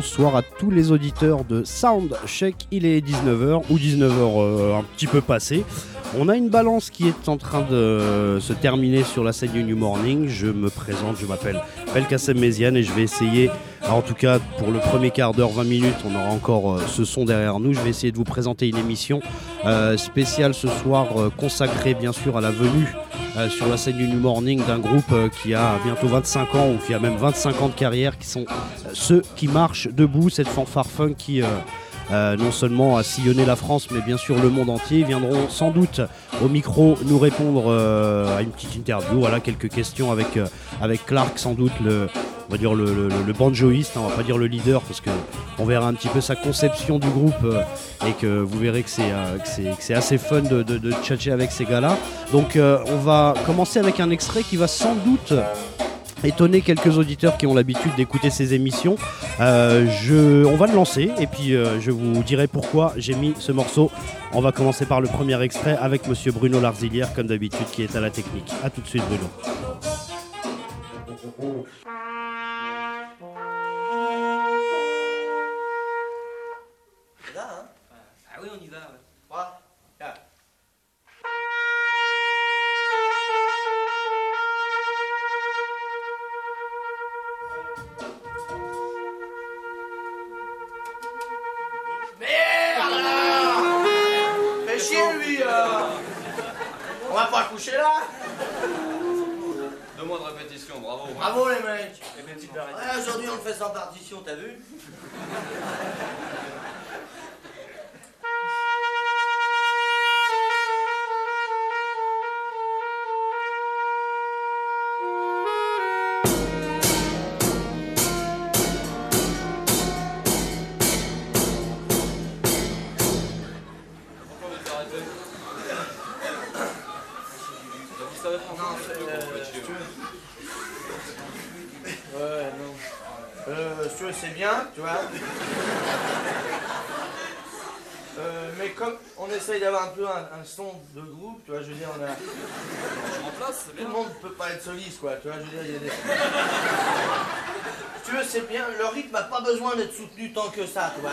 bonsoir à tous les auditeurs de Soundcheck. Il est 19h ou 19h euh, un petit peu passé. On a une balance qui est en train de se terminer sur la scène du New Morning. Je me présente, je m'appelle Belkacem Méziane et je vais essayer, en tout cas pour le premier quart d'heure, 20 minutes, on aura encore euh, ce son derrière nous. Je vais essayer de vous présenter une émission euh, spéciale ce soir consacrée bien sûr à la venue euh, sur la scène du New Morning d'un groupe euh, qui a bientôt 25 ans ou qui a même 25 ans de carrière, qui sont euh, ceux qui marchent debout, cette fanfare qui... non seulement a sillonné la France, mais bien sûr le monde entier. Viendront sans doute au micro nous répondre à une petite interview, voilà quelques questions avec avec Clark, sans doute le on va dire le, le- le banjoïste, hein, on va pas dire le leader parce que on verra un petit peu sa conception du groupe euh, et que vous verrez que c'est euh, assez fun de, de, tchatcher avec ces gars-là. Donc euh, on va commencer avec un extrait qui va sans doute étonner quelques auditeurs qui ont l'habitude d'écouter ces émissions. Je, on va le lancer et puis je vous dirai pourquoi j'ai mis ce morceau. On va commencer par le premier extrait avec Monsieur Bruno Larzilière, comme d'habitude, qui est à la technique. A tout de suite, Bruno. Coucher là Deux mois de répétition, bravo. Bravo les mecs Et petite arrêté. Ouais, aujourd'hui on le fait sans partition, t'as vu? Un, son de groupe, tu vois, je veux dire, on a, Je remplace, tout le monde peut pas être soliste, quoi, tu vois, je veux dire, il y a des... Si tu veux, c'est bien, le rythme n'a pas besoin d'être soutenu tant que ça, tu vois.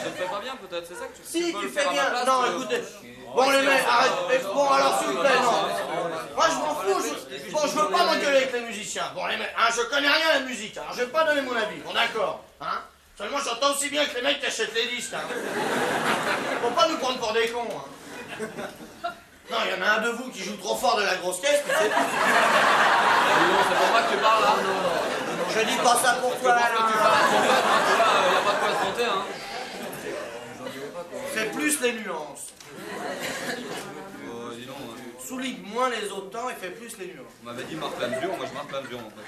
Je le fais pas bien peut-être, c'est ça que tu Si, tu fais bien. place, Non, euh, écoutez. Bon, les mecs, arrête. Bon, alors, s'il vous plaît, non. Moi, je m'en fous. Je... Bon, je veux pas m'engueuler avec les musiciens. Bon, les mecs, hein, je connais rien à la musique. Alors, je vais pas donner mon avis. Bon, d'accord. Hein Seulement, j'entends aussi bien que les mecs qui achètent les disques. Hein. Faut pas nous prendre pour des cons. Hein. Non, il y en a un de vous qui joue trop fort de la grosse caisse, mais c'est tout. Non, c'est pour moi que tu parles là. Je dis pas ça pour Je toi, pense que tu parles à ton pote, hein, que là, euh, y a pas de quoi se compter, hein. C'est plus les nuances. Oh, dis donc, hein. Souligne moins les autres temps et fait plus les nuances. On m'avait dit marque la mesure, moi je marque la mesure en fait.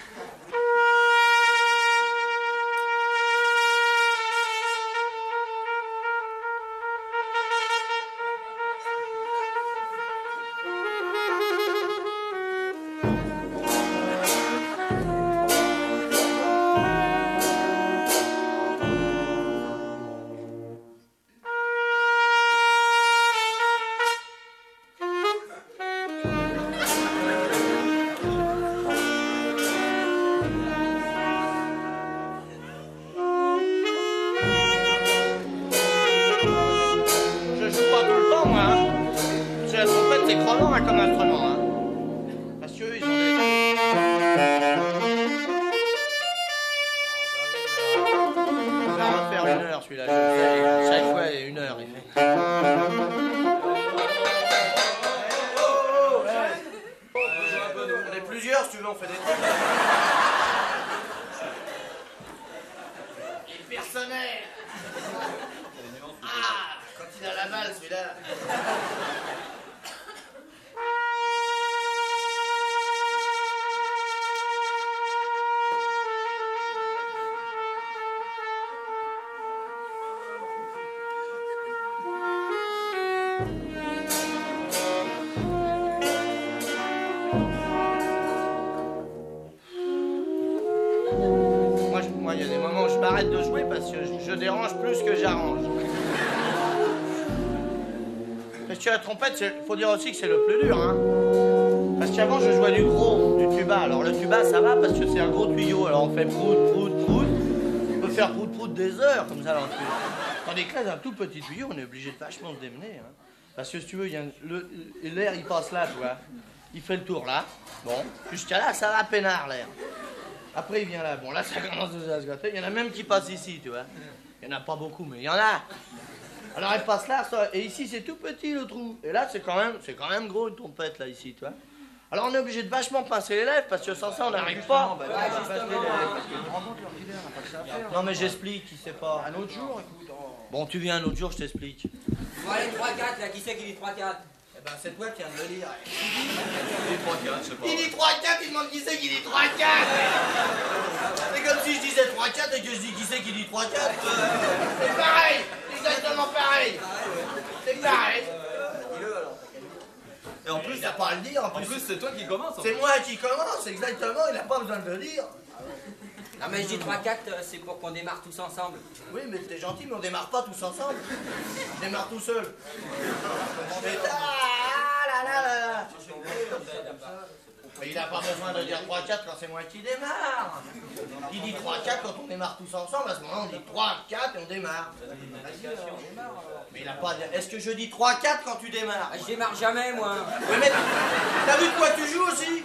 Il faut dire aussi que c'est le plus dur. Hein. Parce qu'avant, je jouais du gros, du tuba. Alors le tuba, ça va parce que c'est un gros tuyau. Alors on fait prout, prout, prout. On peut faire prout-prout des heures, comme ça, dans le tuyau. Tandis que là, un tout petit tuyau, on est obligé de vachement se démener. hein. Parce que si tu veux, l'air, il passe là, tu vois. Il fait le tour là. Bon, jusqu'à là, ça va peinard, l'air. Après, il vient là. Bon, là, ça commence à se gâter. Il y en a même qui passent ici, tu vois. Il n'y en a pas beaucoup, mais il y en a. Alors, il passe là, ça, et ici, c'est tout petit, le trou. Et là, c'est quand même, c'est quand même gros, une trompette, là, ici, tu vois. Alors, on est obligé de vachement pincer les lèvres, parce que sans ça, on n'arrive pas. Non, mais j'explique, il sait pas. Un autre jour, écoute. Bon, tu viens un autre jour, je t'explique. Bon, allez, 3-4, là, qui c'est qui dit 3-4 Eh ben, c'est toi qui viens de le lire. Les 3 4, je sais pas. Il dit 3-4, il demande qui c'est qui dit 3-4 C'est comme si je disais 3-4 et que je dis qui c'est qui dit 3-4 C'est pareil Exactement pareil C'est pareil Et en plus, Il n'a pas à le dire, en plus. plus c'est toi qui commence. en C'est moi qui commence, exactement, il n'a pas besoin de le dire. Non, mais je dis 3-4, euh, c'est pour qu'on démarre tous ensemble. Oui, mais t'es gentil, mais on démarre pas tous ensemble. On démarre tout seul. Ah là là là là. Mais il n'a pas besoin de dire 3-4 quand c'est moi qui démarre. Il dit 3-4 quand on démarre tous ensemble. À ce moment-là, on dit 3-4 et on démarre. Mais il a pas. Est-ce que je dis 3-4 quand tu démarres? Je démarre jamais, moi. Oui, mais t'as vu de quoi tu joues aussi?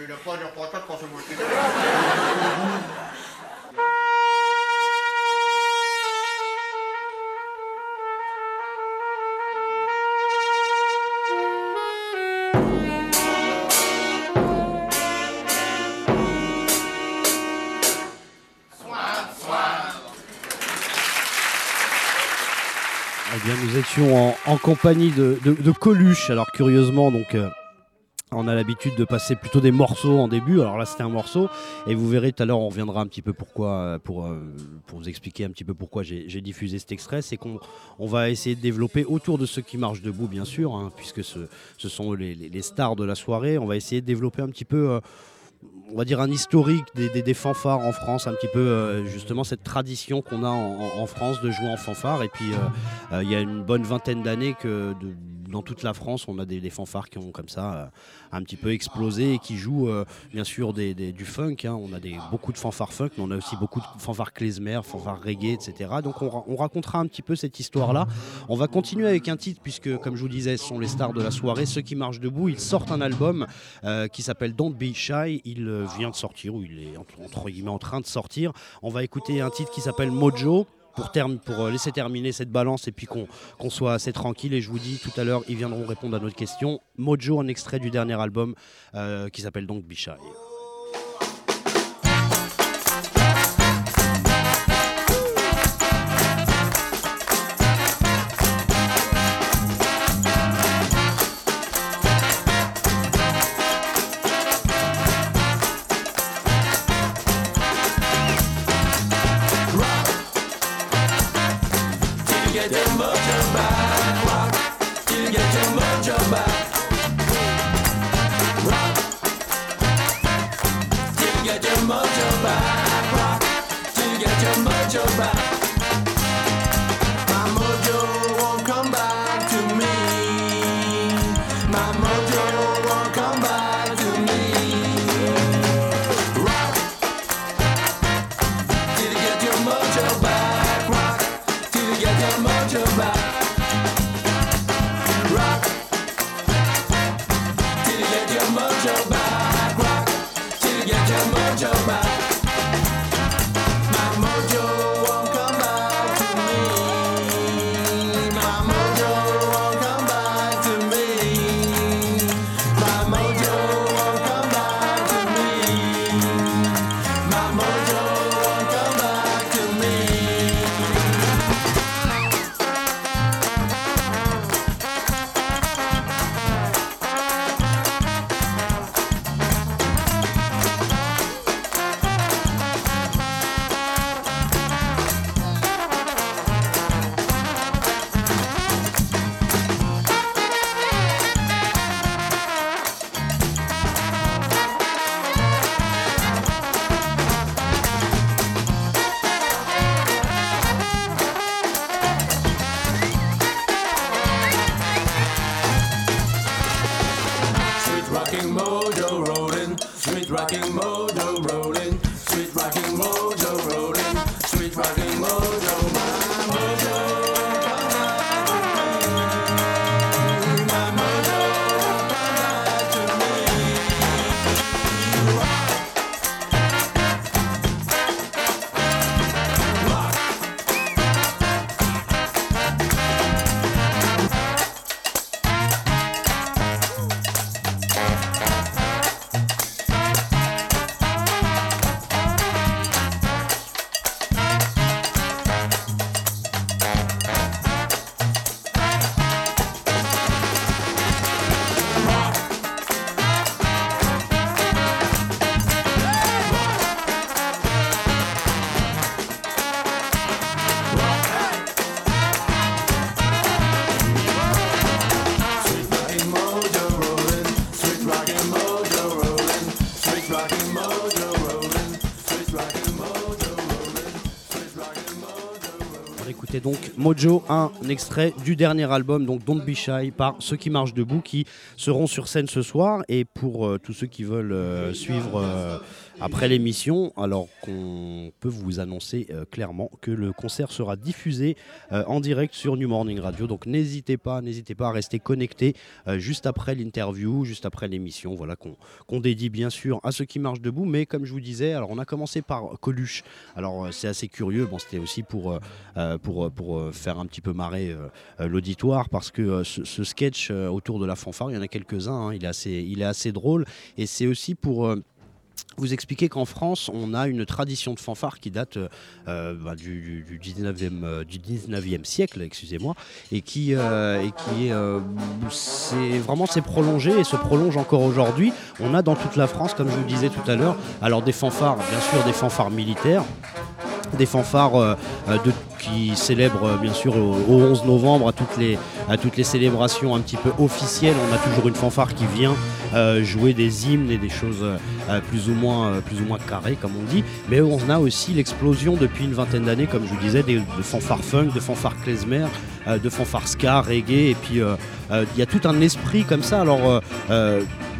Il n'a pas à dire 3-4 quand c'est moi qui démarre. en, compagnie de, Coluche. Alors, curieusement, donc, euh, on a l'habitude de passer plutôt des morceaux en début. Alors là, c'était un morceau. Et vous verrez tout à l'heure, on reviendra un petit peu pourquoi, euh, pour, euh, pour vous expliquer un petit peu pourquoi j'ai diffusé cet extrait. C'est qu'on on va essayer de développer autour de ceux qui marchent debout, bien sûr, hein, puisque ce, sont les, stars de la soirée. On va essayer de développer un petit peu. On va dire un historique des, des- fanfares en France, un petit peu euh, justement cette tradition qu'on a en France de jouer en fanfare. Et puis euh, euh, il y a une bonne vingtaine d'années que de- dans toute la France, on a des, fanfares qui ont comme ça euh, un petit peu explosé et qui jouent euh, bien sûr du funk. hein. On a beaucoup de fanfares funk, mais on a aussi beaucoup de fanfares klezmer, fanfares reggae, etc. Donc on, ra- on racontera un petit peu cette histoire-là. On va continuer avec un titre puisque, comme je vous disais, ce sont les stars de la soirée, ceux qui marchent debout. Ils sortent un album euh, qui s'appelle Don't Be Shy. Il vient de sortir, ou il est entre guillemets en train de sortir. On va écouter un titre qui s'appelle Mojo. Pour, euh, laisser terminer cette balance et puis qu'on soit assez tranquille. Et je vous dis tout à l'heure, ils viendront répondre à notre question. Mojo, un extrait du dernier album euh, qui s'appelle donc Be Mojo, un extrait du dernier album, donc Don't Be Shy, par ceux qui marchent debout, qui seront sur scène ce soir. Et pour euh, tous ceux qui veulent euh, suivre euh, après l'émission, alors qu'on peut vous annoncer clairement que le concert sera diffusé en direct sur New Morning Radio. Donc n'hésitez pas, n'hésitez pas à rester connecté euh, juste après l'interview, juste après l'émission, voilà qu'on dédie bien sûr à ceux qui marchent debout. Mais comme je vous disais, alors on a commencé par Coluche. Alors c'est assez curieux. Bon, c'était aussi pour pour faire un petit peu marrer euh, euh, l'auditoire parce que euh, ce, sketch euh, autour de la fanfare, il y en a quelques-uns. hein, il est assez il est assez drôle et c'est aussi pour euh, vous expliquer qu'en France, on a une tradition de fanfare qui date euh, bah, du, du, du 19e, euh, du 19e siècle, excusez-moi, et qui, euh, et qui est, euh, vraiment s'est prolongé et se prolonge encore aujourd'hui. On a dans toute la France, comme je vous disais tout à l'heure, alors des fanfares, bien sûr des fanfares militaires, des fanfares euh, euh, de, qui célèbrent euh, bien sûr au, au 11 novembre à toutes, les, à toutes les célébrations un petit peu officielles. On a toujours une fanfare qui vient euh, jouer des hymnes et des choses euh, plus, ou moins, plus ou moins carrées comme on dit. Mais on a aussi l'explosion depuis une vingtaine d'années, comme je vous disais, de fanfares funk, de fanfares klezmer, de fanfares ska, reggae. Et puis il y a tout un esprit comme ça. Alors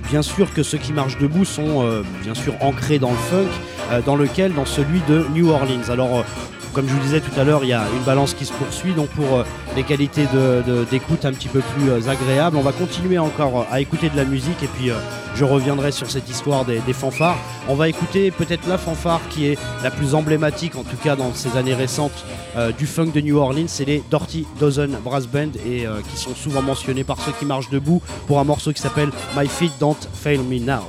bien sûr que ceux qui marchent debout sont bien sûr ancrés dans le funk, dans lequel, dans celui de New Orleans. Alors, comme je vous disais tout à l'heure, il y a une balance qui se poursuit. Donc, pour euh, des qualités d'écoute un petit peu plus euh, agréables, on va continuer encore euh, à écouter de la musique et puis je reviendrai sur cette histoire des, fanfares. On va écouter peut-être la fanfare qui est la plus emblématique, en tout cas dans ces années récentes, du funk de New Orleans. C'est les Dirty Dozen Brass Band et qui sont souvent mentionnés par ceux qui marchent debout pour un morceau qui s'appelle My Feet Don't Fail Me Now.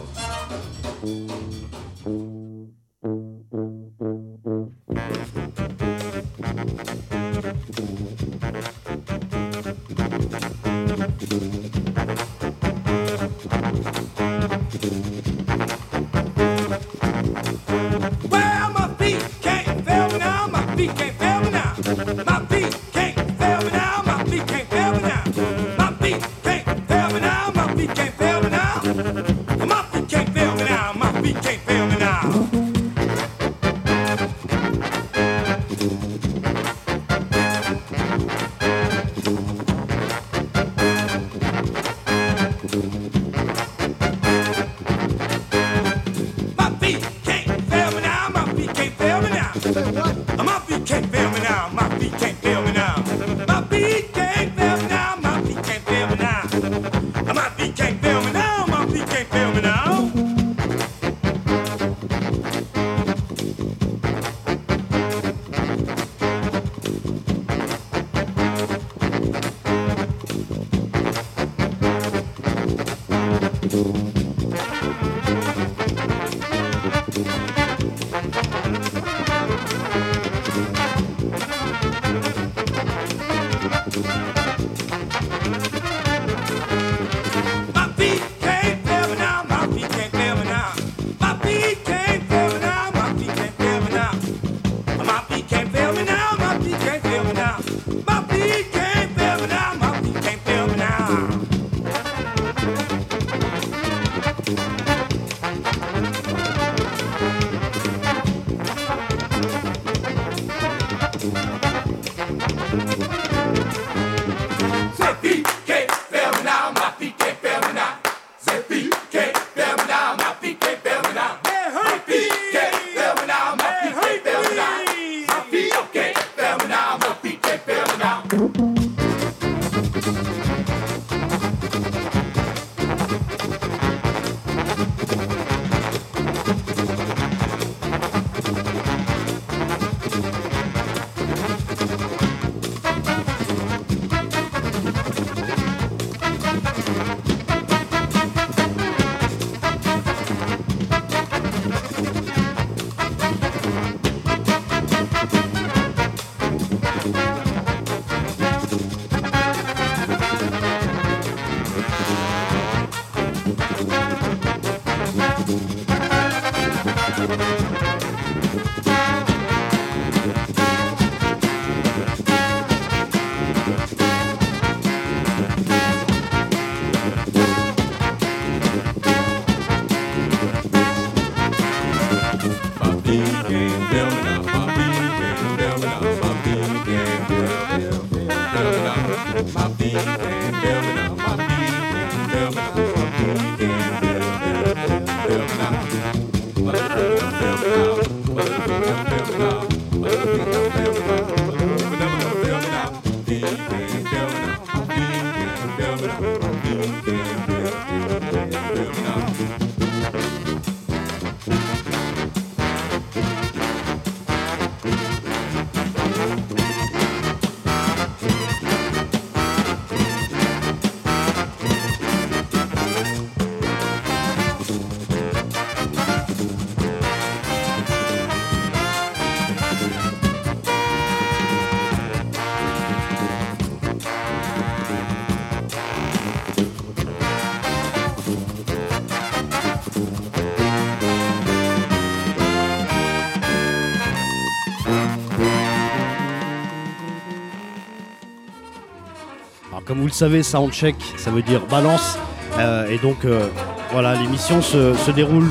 Le savez, soundcheck, ça veut dire balance. Euh, et donc euh, voilà, l'émission se, se déroule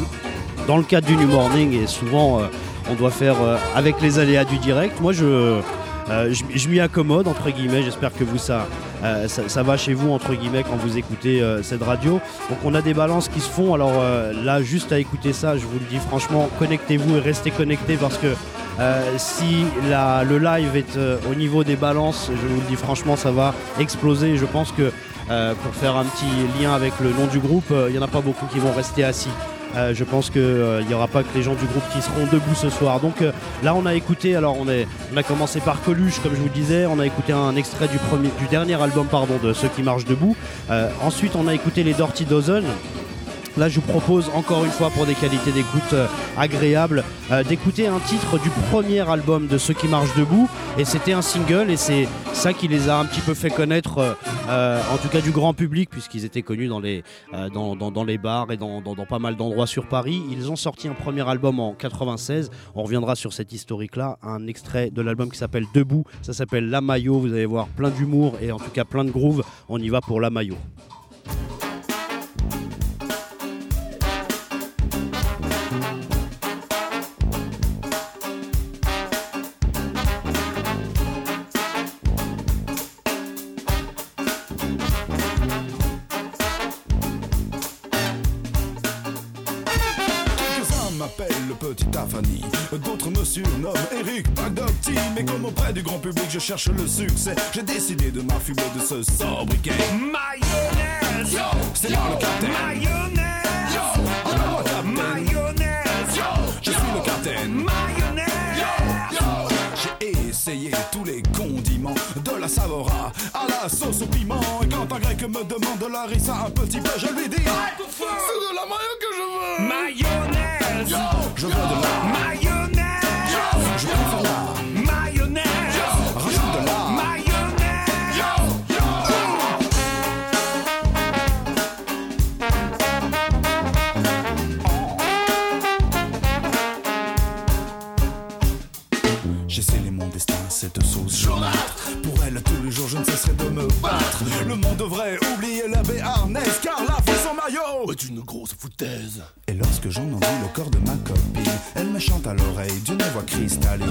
dans le cadre du New Morning et souvent euh, on doit faire avec les aléas du direct. Moi je, je, m'y accommode entre guillemets, j'espère que vous ça, ça, ça va chez vous entre guillemets quand vous écoutez cette radio. Donc on a des balances qui se font. Alors là juste à écouter ça, je vous le dis franchement, connectez-vous et restez connectés parce que euh, si le live est euh, au niveau des balances, je vous le dis franchement, ça va exploser. Je pense que euh, pour faire un petit lien avec le nom du groupe, il n'y en a pas beaucoup qui vont rester assis. Je pense qu'il n'y aura pas que les gens du groupe qui seront debout ce soir. Donc là, on a écouté, alors on, est, on a commencé par Coluche, comme je vous le disais, on a écouté un extrait du, du dernier album pardon, de Ceux qui marchent debout. Ensuite, on a écouté les Dirty Dozen. Là, je vous propose encore une fois, pour des qualités d'écoute euh, agréables, euh, d'écouter un titre du premier album de Ceux qui marchent debout. Et c'était un single, et c'est ça qui les a un petit peu fait connaître, euh, en tout cas du grand public, puisqu'ils étaient connus dans les, bars et dans pas mal d'endroits sur Paris. Ils ont sorti un premier album en 96. On reviendra sur cette historique-là. Un extrait de l'album qui s'appelle Debout. Ça s'appelle La Maillot. Vous allez voir plein d'humour et en tout cas plein de groove. On y va pour La Maillot. Du grand public je cherche le succès, j'ai décidé de m'affubler de ce sobriquet. Mayonnaise, c'est moi le capitaine. Mayonnaise, appelle-moi capitaine. Mayonnaise, je suis le capitaine. Mayonnaise, j'ai essayé tous les condiments, de la savora à la sauce au piment. Et quand un grec me demande de la rissa un petit peu, je lui dis C'est de la mayo que je veux. Mayonnaise, je veux de la mayonnaise. Je préfère la cette sauce jaunâtre. Pour elle, tous les jours, je ne cesserai de me battre. Le monde devrait oublier la béarnaise, car la fille sans maillot est une grosse foutaise. Et lorsque j'en envie le corps de ma copine, elle me chante à l'oreille d'une voix cristalline.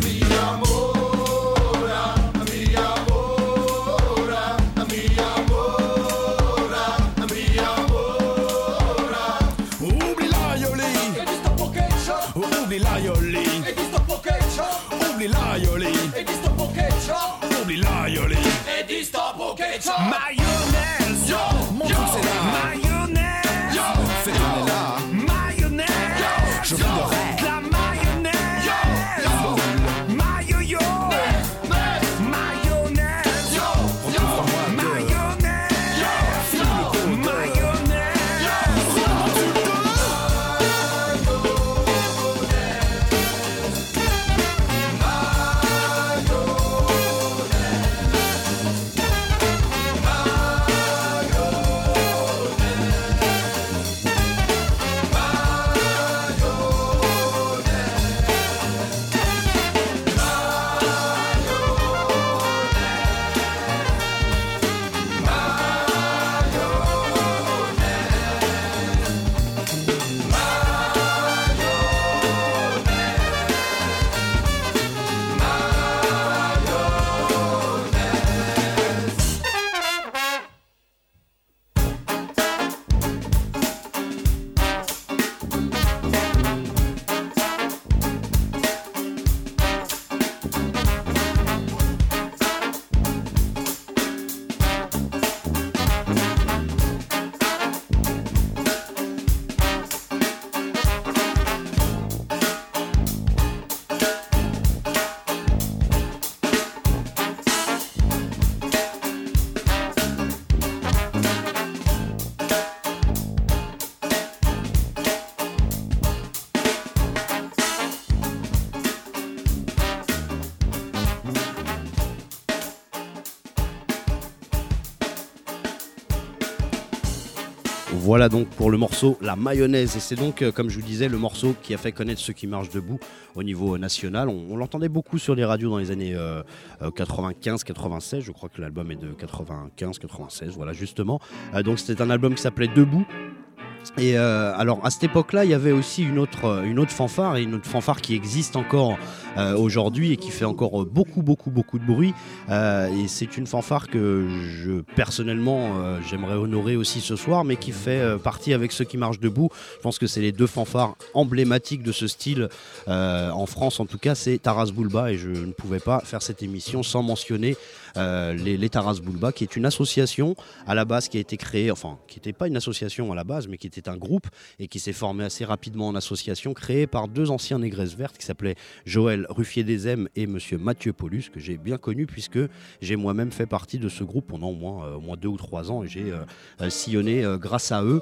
stop or get My My Voilà donc pour le morceau La mayonnaise. Et c'est donc, euh, comme je vous disais, le morceau qui a fait connaître ceux qui marchent debout au niveau euh, national. On, l'entendait beaucoup sur les radios dans les années 95-96. Je crois que l'album est de 95-96. Voilà, justement. Euh, donc c'était un album qui s'appelait Debout. Et euh, alors à cette époque-là, il y avait aussi une autre, euh, une autre fanfare, une autre fanfare qui existe encore euh, aujourd'hui et qui fait encore beaucoup, beaucoup, beaucoup de bruit. Et c'est une fanfare que je personnellement j'aimerais honorer aussi ce soir, mais qui fait partie avec ceux qui marchent debout. Je pense que c'est les deux fanfares emblématiques de ce style en France, en tout cas, c'est Taras Bulba, et je ne pouvais pas faire cette émission sans mentionner euh, les, Taras Bulba, qui est une association à la base qui a été créée, enfin, qui n'était pas une association à la base, mais qui était un groupe et qui s'est formé assez rapidement en association, créée par deux anciens négresses vertes qui s'appelaient Joël Ruffier des M et Monsieur Mathieu Paulus, que j'ai bien connu puisque j'ai moi-même fait partie de ce groupe pendant au moins, euh, deux ou trois ans et j'ai euh, sillonné grâce à eux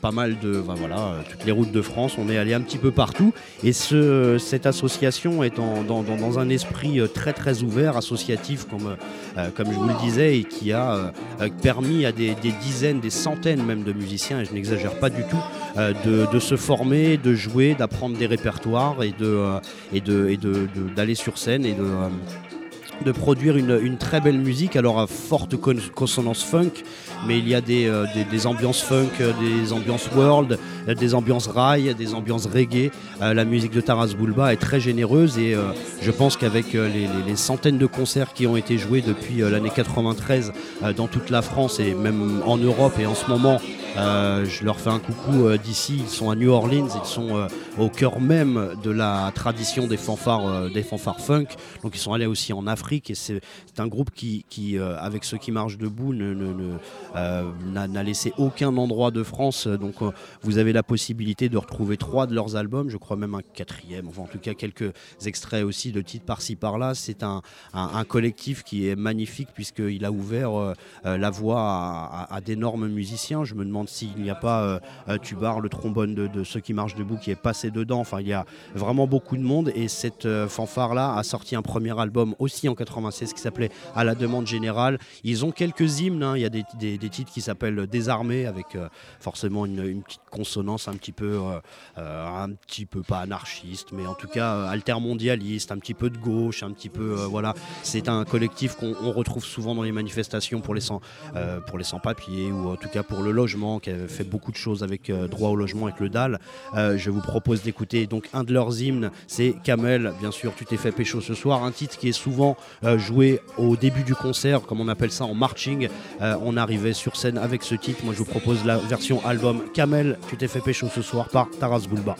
pas mal de, voilà, toutes les routes de France, on est allé un petit peu partout et ce, cette association est dans, dans- un esprit très très ouvert, associatif comme, euh, comme je vous le disais et qui a euh, permis à des, dizaines, des centaines même de musiciens, et je n'exagère pas du tout, euh, de, se former, de jouer, d'apprendre des répertoires et d'aller sur scène et de de produire une, très belle musique, alors à forte con- consonance funk, mais il y a des, euh, ambiances funk, euh, des ambiances world, euh, des ambiances rail, des ambiances reggae. La musique de Taras Bulba est très généreuse et je pense qu'avec les, centaines de concerts qui ont été joués depuis l'année 93 euh, dans toute la France et même en Europe et en ce moment, je leur fais un coucou d'ici, ils sont à New Orleans, ils sont au cœur même de la tradition des fanfares, des fanfares funk. Donc ils sont allés aussi en Afrique et c'est un groupe qui, euh, avec ceux qui marchent debout, euh, n'a laissé aucun endroit de France. Donc euh, vous avez la possibilité de retrouver trois de leurs albums, je crois même un quatrième, enfin en tout cas quelques extraits aussi de titres par-ci par-là. C'est un, collectif qui est magnifique puisqu'il a ouvert la voie à, d'énormes musiciens. Je me demande s'il n'y a pas Tubar, le trombone de, ceux qui marchent debout, qui est passé dedans. Enfin, il y a vraiment beaucoup de monde et cette fanfare-là a sorti un premier album aussi 96 qui s'appelait À la demande générale. Ils ont quelques hymnes, hein. il y a des, titres qui s'appellent Désarmés avec euh, forcément une, petite consonance un petit peu, euh, euh, un petit peu pas anarchiste, mais en tout cas altermondialiste, un petit peu de gauche, un petit peu voilà. C'est un collectif qu'on on retrouve souvent dans les manifestations pour les sans, pour les sans-papiers ou en tout cas pour le logement, qui a fait beaucoup de choses avec droit au logement avec le DAL. Je vous propose d'écouter donc un de leurs hymnes, c'est Kamel, bien sûr, tu t'es fait pécho ce soir, un titre qui est souvent joué au début du concert, comme on appelle ça en marching. Euh, on arrivait sur scène avec ce titre. Moi, je vous propose la version album Kamel, tu t'es fait pécho ce soir par Taras Bulba.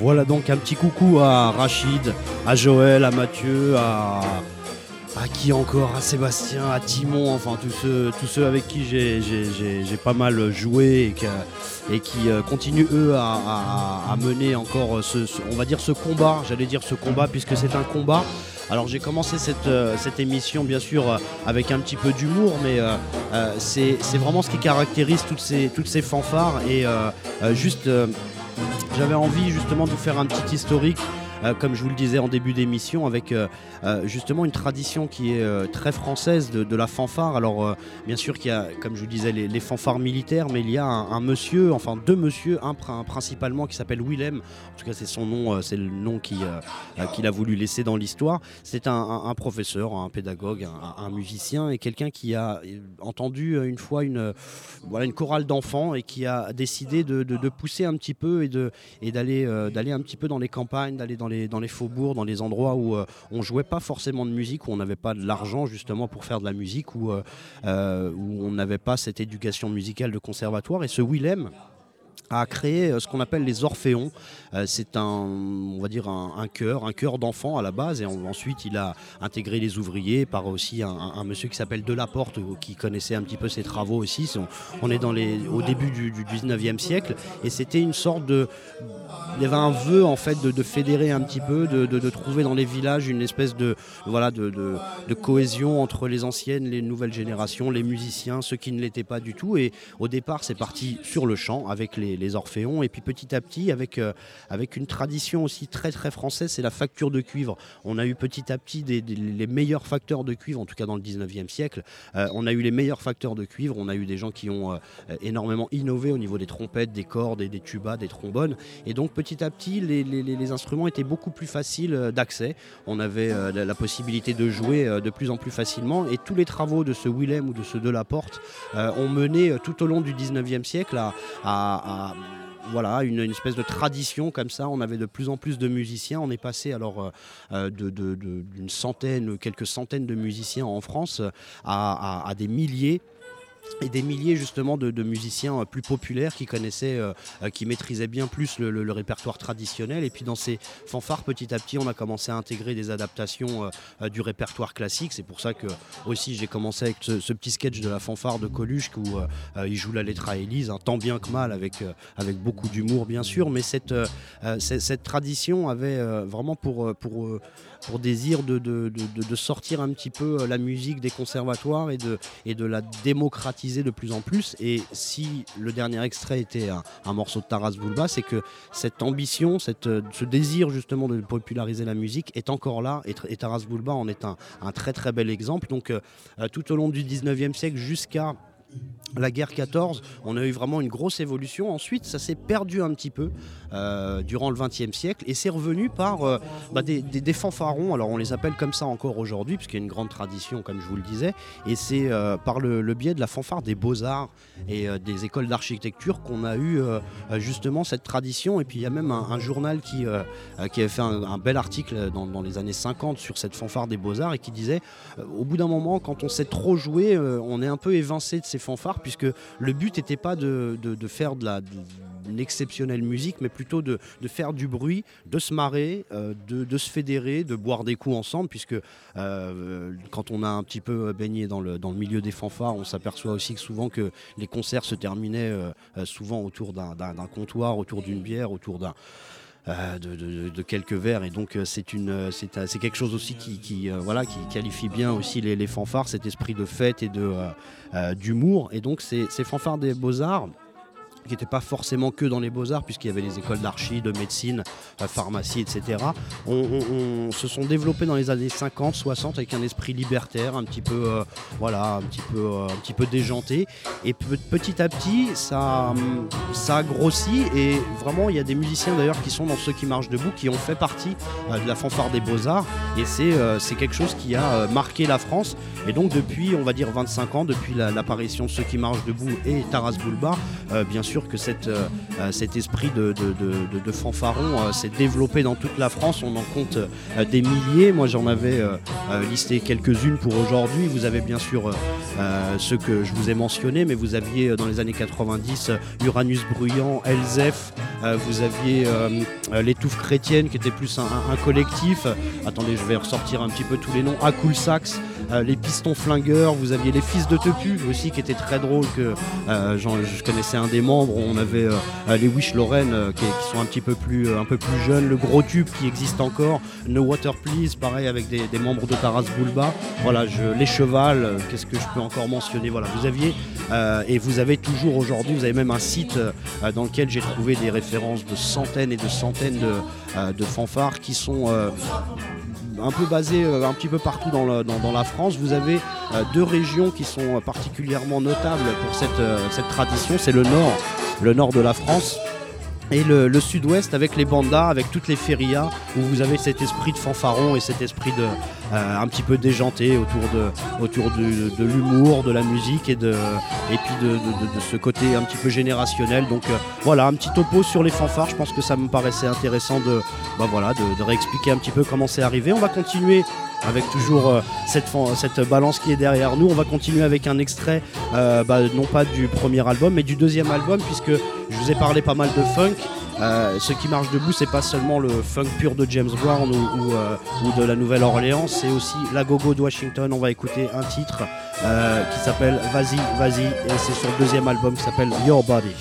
Voilà donc un petit coucou à Rachid, à Joël, à Mathieu, à, qui encore À Sébastien, à Timon, enfin tous ceux, tous ceux avec qui j'ai- pas mal joué et, qui euh, continuent eux à, mener encore ce, on va dire ce combat, j'allais dire ce combat puisque c'est un combat. Alors j'ai commencé cette, euh, émission bien sûr euh, avec un petit peu d'humour, mais c'est vraiment ce qui caractérise toutes ces, fanfares et juste j'avais envie justement de vous faire un petit historique. Euh, comme je vous le disais en début d'émission, avec euh, euh, justement une tradition qui est très française de, la fanfare. Alors, bien sûr qu'il y a, comme je vous disais, les, fanfares militaires, mais il y a un, monsieur, enfin deux monsieur, un prin- principalement qui s'appelle Willem. En tout cas, c'est son nom, c'est le nom qui, qu'il a voulu laisser dans l'histoire. C'est un, professeur, un pédagogue, un, musicien et quelqu'un qui a entendu une fois une, voilà, une chorale d'enfants et qui a décidé de, pousser un petit peu et de et d'aller euh, d'aller un petit peu dans les campagnes, d'aller dans dans les faubourgs, dans les endroits où euh, on jouait pas forcément de musique, où on n'avait pas de l'argent justement pour faire de la musique, où, euh, euh, où on n'avait pas cette éducation musicale de conservatoire. Et ce Willem a créé euh, ce qu'on appelle les Orphéons. Euh, c'est un, on va dire un, chœur, un chœur d'enfants à la base, et en- ensuite il a intégré les ouvriers par aussi un, monsieur qui s'appelle Delaporte, euh, qui connaissait un petit peu ses travaux aussi. On, est dans les, au début du, du 19e siècle, et c'était une sorte de, il y avait un vœu en fait de, fédérer un petit peu, de, de- trouver dans les villages une espèce de voilà de, cohésion entre les anciennes, les nouvelles générations, les musiciens, ceux qui ne l'étaient pas du tout. Et au départ, c'est parti sur le chant avec les, les, Orphéons. Et puis petit à petit, avec, euh, avec une tradition aussi très très française, c'est la facture de cuivre. On a eu petit à petit les meilleurs facteurs de cuivre, en tout cas dans le 19e siècle. Euh, on a eu les meilleurs facteurs de cuivre. On a eu des gens qui ont euh, énormément innové au niveau des trompettes, des cordes et des tubas, des trombones. Et donc petit à petit, les, instruments étaient beaucoup plus faciles d'accès. On avait la, possibilité de jouer de plus en plus facilement. Et tous les travaux de ce Willem ou de ce Delaporte ont mené tout au long du 19e siècle à- à- voilà, une, espèce de tradition comme ça. On avait de plus en plus de musiciens. On est passé alors euh, euh, d'une centaine, quelques centaines de musiciens en France euh, à des milliers et des milliers justement de, musiciens euh, plus populaires qui connaissaient, euh, euh, qui maîtrisaient bien plus le, répertoire traditionnel. Et puis dans ces fanfares, petit à petit, on a commencé à intégrer des adaptations du répertoire classique. C'est pour ça que aussi j'ai commencé avec ce, petit sketch de la fanfare de Coluche où il joue la lettre à Élise, hein, tant bien que mal, avec, avec beaucoup d'humour bien sûr. Mais cette, cette, tradition avait vraiment pour, pour, pour désir de, de- de- sortir un petit peu la musique des conservatoires et de, et de la de plus en plus. Et si le dernier extrait était un, morceau de Taras Bulba, c'est que cette ambition, cette, euh, ce désir justement de populariser la musique est encore là. Et, Taras Bulba en est un, un très très bel exemple. Donc euh, euh, tout au long du 19e siècle jusqu'à la guerre 14, on a eu vraiment une grosse évolution. Ensuite, ça s'est perdu un petit peu euh, durant le 20e siècle et c'est revenu par euh, bah, des, des- fanfarons. Alors, on les appelle comme ça encore aujourd'hui, puisqu'il y a une grande tradition, comme je vous le disais. Et c'est euh, par le, biais de la fanfare des beaux-arts et des écoles d'architecture qu'on a eu justement cette tradition. Et puis, il y a même un, journal qui, qui avait fait un, bel article dans, dans les années 50 sur cette fanfare des beaux-arts et qui disait au bout d'un moment, quand on sait trop jouer, on est un peu évincé de ces fanfares, puisque le but n'était pas de, faire de la, exceptionnelle musique, mais plutôt de, faire du bruit, de se marrer, euh, de, se fédérer, de boire des coups ensemble, puisque euh, quand on a un petit peu baigné dans le, milieu des fanfares, on s'aperçoit aussi souvent que les concerts se terminaient euh, souvent autour d'un comptoir, autour d'une bière, autour d'un euh, de, quelques verres et donc euh, c'est une euh, c'est quelque chose aussi qui, voilà qui qualifie bien aussi les, les fanfares cet esprit de fête et de d'humour. Et donc ces, ces fanfares des beaux arts qui n'étaient pas forcément que dans les beaux-arts, puisqu'il y avait les écoles d'archi, de médecine, pharmacie, etc., on, se sont développés dans les années 50, 60 avec un esprit libertaire, un petit peu, euh, voilà, un petit peu, euh, un petit peu déjanté. Et pe- petit à petit, ça, ça a grossi. Et vraiment, il y a des musiciens d'ailleurs qui sont dans ceux qui marchent debout, qui ont fait partie euh, de la fanfare des beaux-arts. Et c'est quelque chose qui a marqué la France. Et donc depuis, on va dire 25 ans, depuis la- l'apparition de ceux qui marchent debout et Taras euh, bien sûr que euh, euh, cet esprit de, fanfaron euh, s'est développé dans toute la France. On en compte des milliers. Moi, j'en avais listé quelques-unes pour aujourd'hui. Vous avez bien sûr ceux que je vous ai mentionnés, mais vous aviez dans les années 90 euh, Uranus Bruyant, Elzef, vous aviez les Touffes Chrétiennes qui était plus un, collectif. Attendez, je vais ressortir un petit peu tous les noms. Cool Sax, les Pistons Flingueurs, vous aviez les Fils de Tepu aussi qui était très drôle que je connaissais un des On avait euh, les Wish Lorraine euh, qui, sont un petit peu plus, euh, peu plus jeunes. Le Gros Tube qui existe encore. No Water Please, pareil avec des, membres de Taras Bulba. Voilà, je, les Chevals, qu'est-ce que je peux encore mentionner? Voilà, vous aviez et vous avez toujours aujourd'hui, vous avez même un site dans lequel j'ai trouvé des références de centaines et de centaines de, fanfares qui sont un peu basées euh, un petit peu partout dans, la France. Vous avez euh, deux régions qui sont particulièrement notables pour cette, euh, cette tradition. C'est le nord, le nord de la France. Et le, sud-ouest avec les bandas, avec toutes les férias, où vous avez cet esprit de fanfaron et cet esprit de, euh, un petit peu déjanté autour de, l'humour, de la musique et, de, puis de, ce côté un petit peu générationnel. Donc euh, voilà, un petit topo sur les fanfares. Je pense que ça me paraissait intéressant de, bah voilà, de réexpliquer un petit peu comment c'est arrivé. On va continuer avec toujours euh, cette, balance qui est derrière nous. On va continuer avec un extrait, euh, bah, non pas du premier album, mais du deuxième album, puisque je vous ai parlé pas mal de funk. Euh, ce qui marche debout, c'est pas seulement le funk pur de James Brown ou, ou, de la Nouvelle-Orléans, c'est aussi la gogo de Washington. On va écouter un titre qui s'appelle Vas-y, vas-y, et c'est sur le deuxième album qui s'appelle Your Body.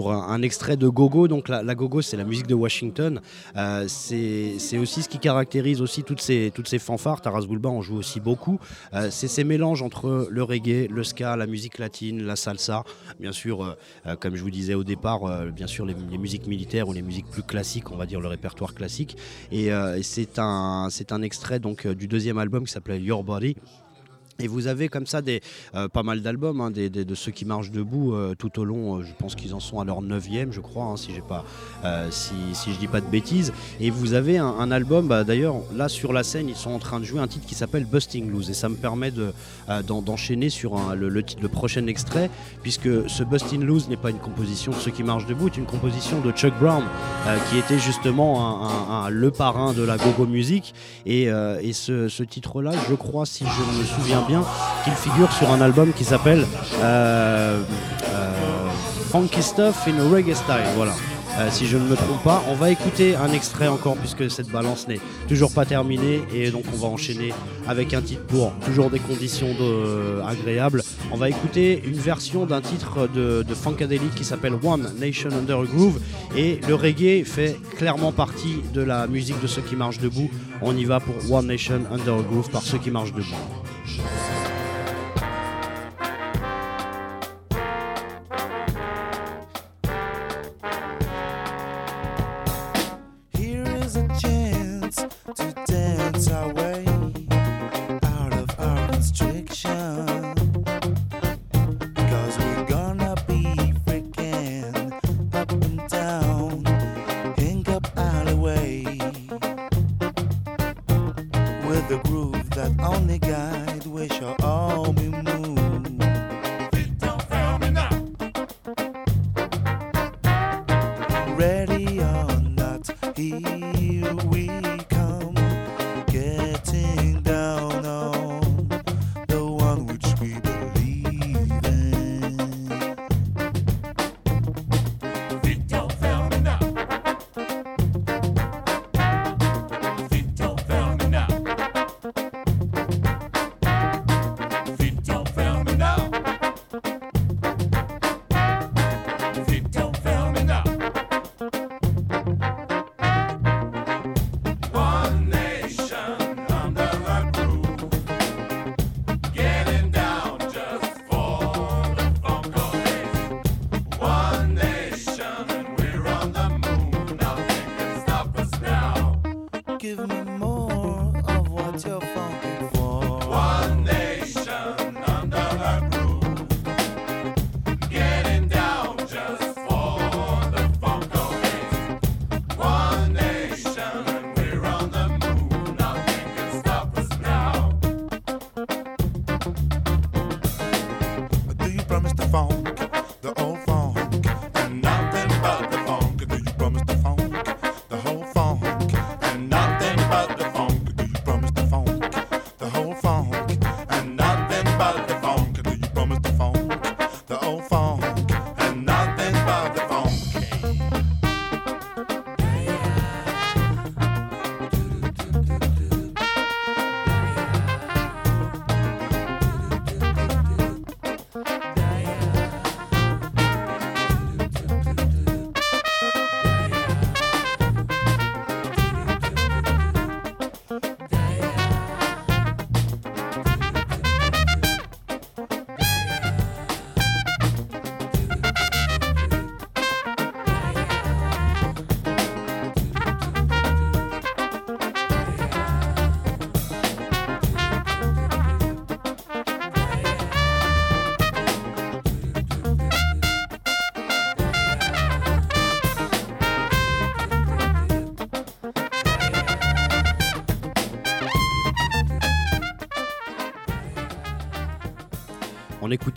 Pour un, extrait de Gogo. Donc la, Gogo, c'est la musique de Washington. Euh, c'est aussi ce qui caractérise aussi toutes ces, toutes ces fanfares. Taras Bulba en joue aussi beaucoup. Euh, c'est ces mélanges entre le reggae, le ska, la musique latine, la salsa. Bien sûr, euh, euh, comme je vous disais au départ, bien sûr les, musiques militaires ou les musiques plus classiques, on va dire le répertoire classique. Et, c'est un, un extrait donc du deuxième album qui s'appelait Your Body. Et vous avez comme ça des, euh, pas mal d'albums hein, des- de ceux qui marchent debout euh, tout au long. euh, je pense qu'ils en sont à leur neuvième, je crois, hein, si pas, si, je dis pas de bêtises. Et vous avez un, album, bah, d'ailleurs, là sur la scène, ils sont en train de jouer un titre qui s'appelle Busting Loose. Et ça me permet de, d'en- d'enchaîner sur le, le prochain extrait, puisque ce Busting Loose n'est pas une composition de ceux qui marchent debout, c'est une composition de Chuck Brown, qui était justement le parrain de la go-go music. Et, et ce, ce titre-là, je crois, si je me souviens bien, qu'il figure sur un album qui s'appelle euh, euh, Funky Stuff in a Reggae Style. Voilà. Euh, si je ne me trompe pas, on va écouter un extrait encore puisque cette balance n'est toujours pas terminée et donc on va enchaîner avec un titre pour toujours des conditions agréables. On va écouter une version d'un titre de, de Funkadelic qui s'appelle One Nation Under a Groove et le reggae fait clairement partie de la musique de ceux qui marchent debout. On y va pour One Nation Under a Groove par ceux qui marchent debout. Jesus.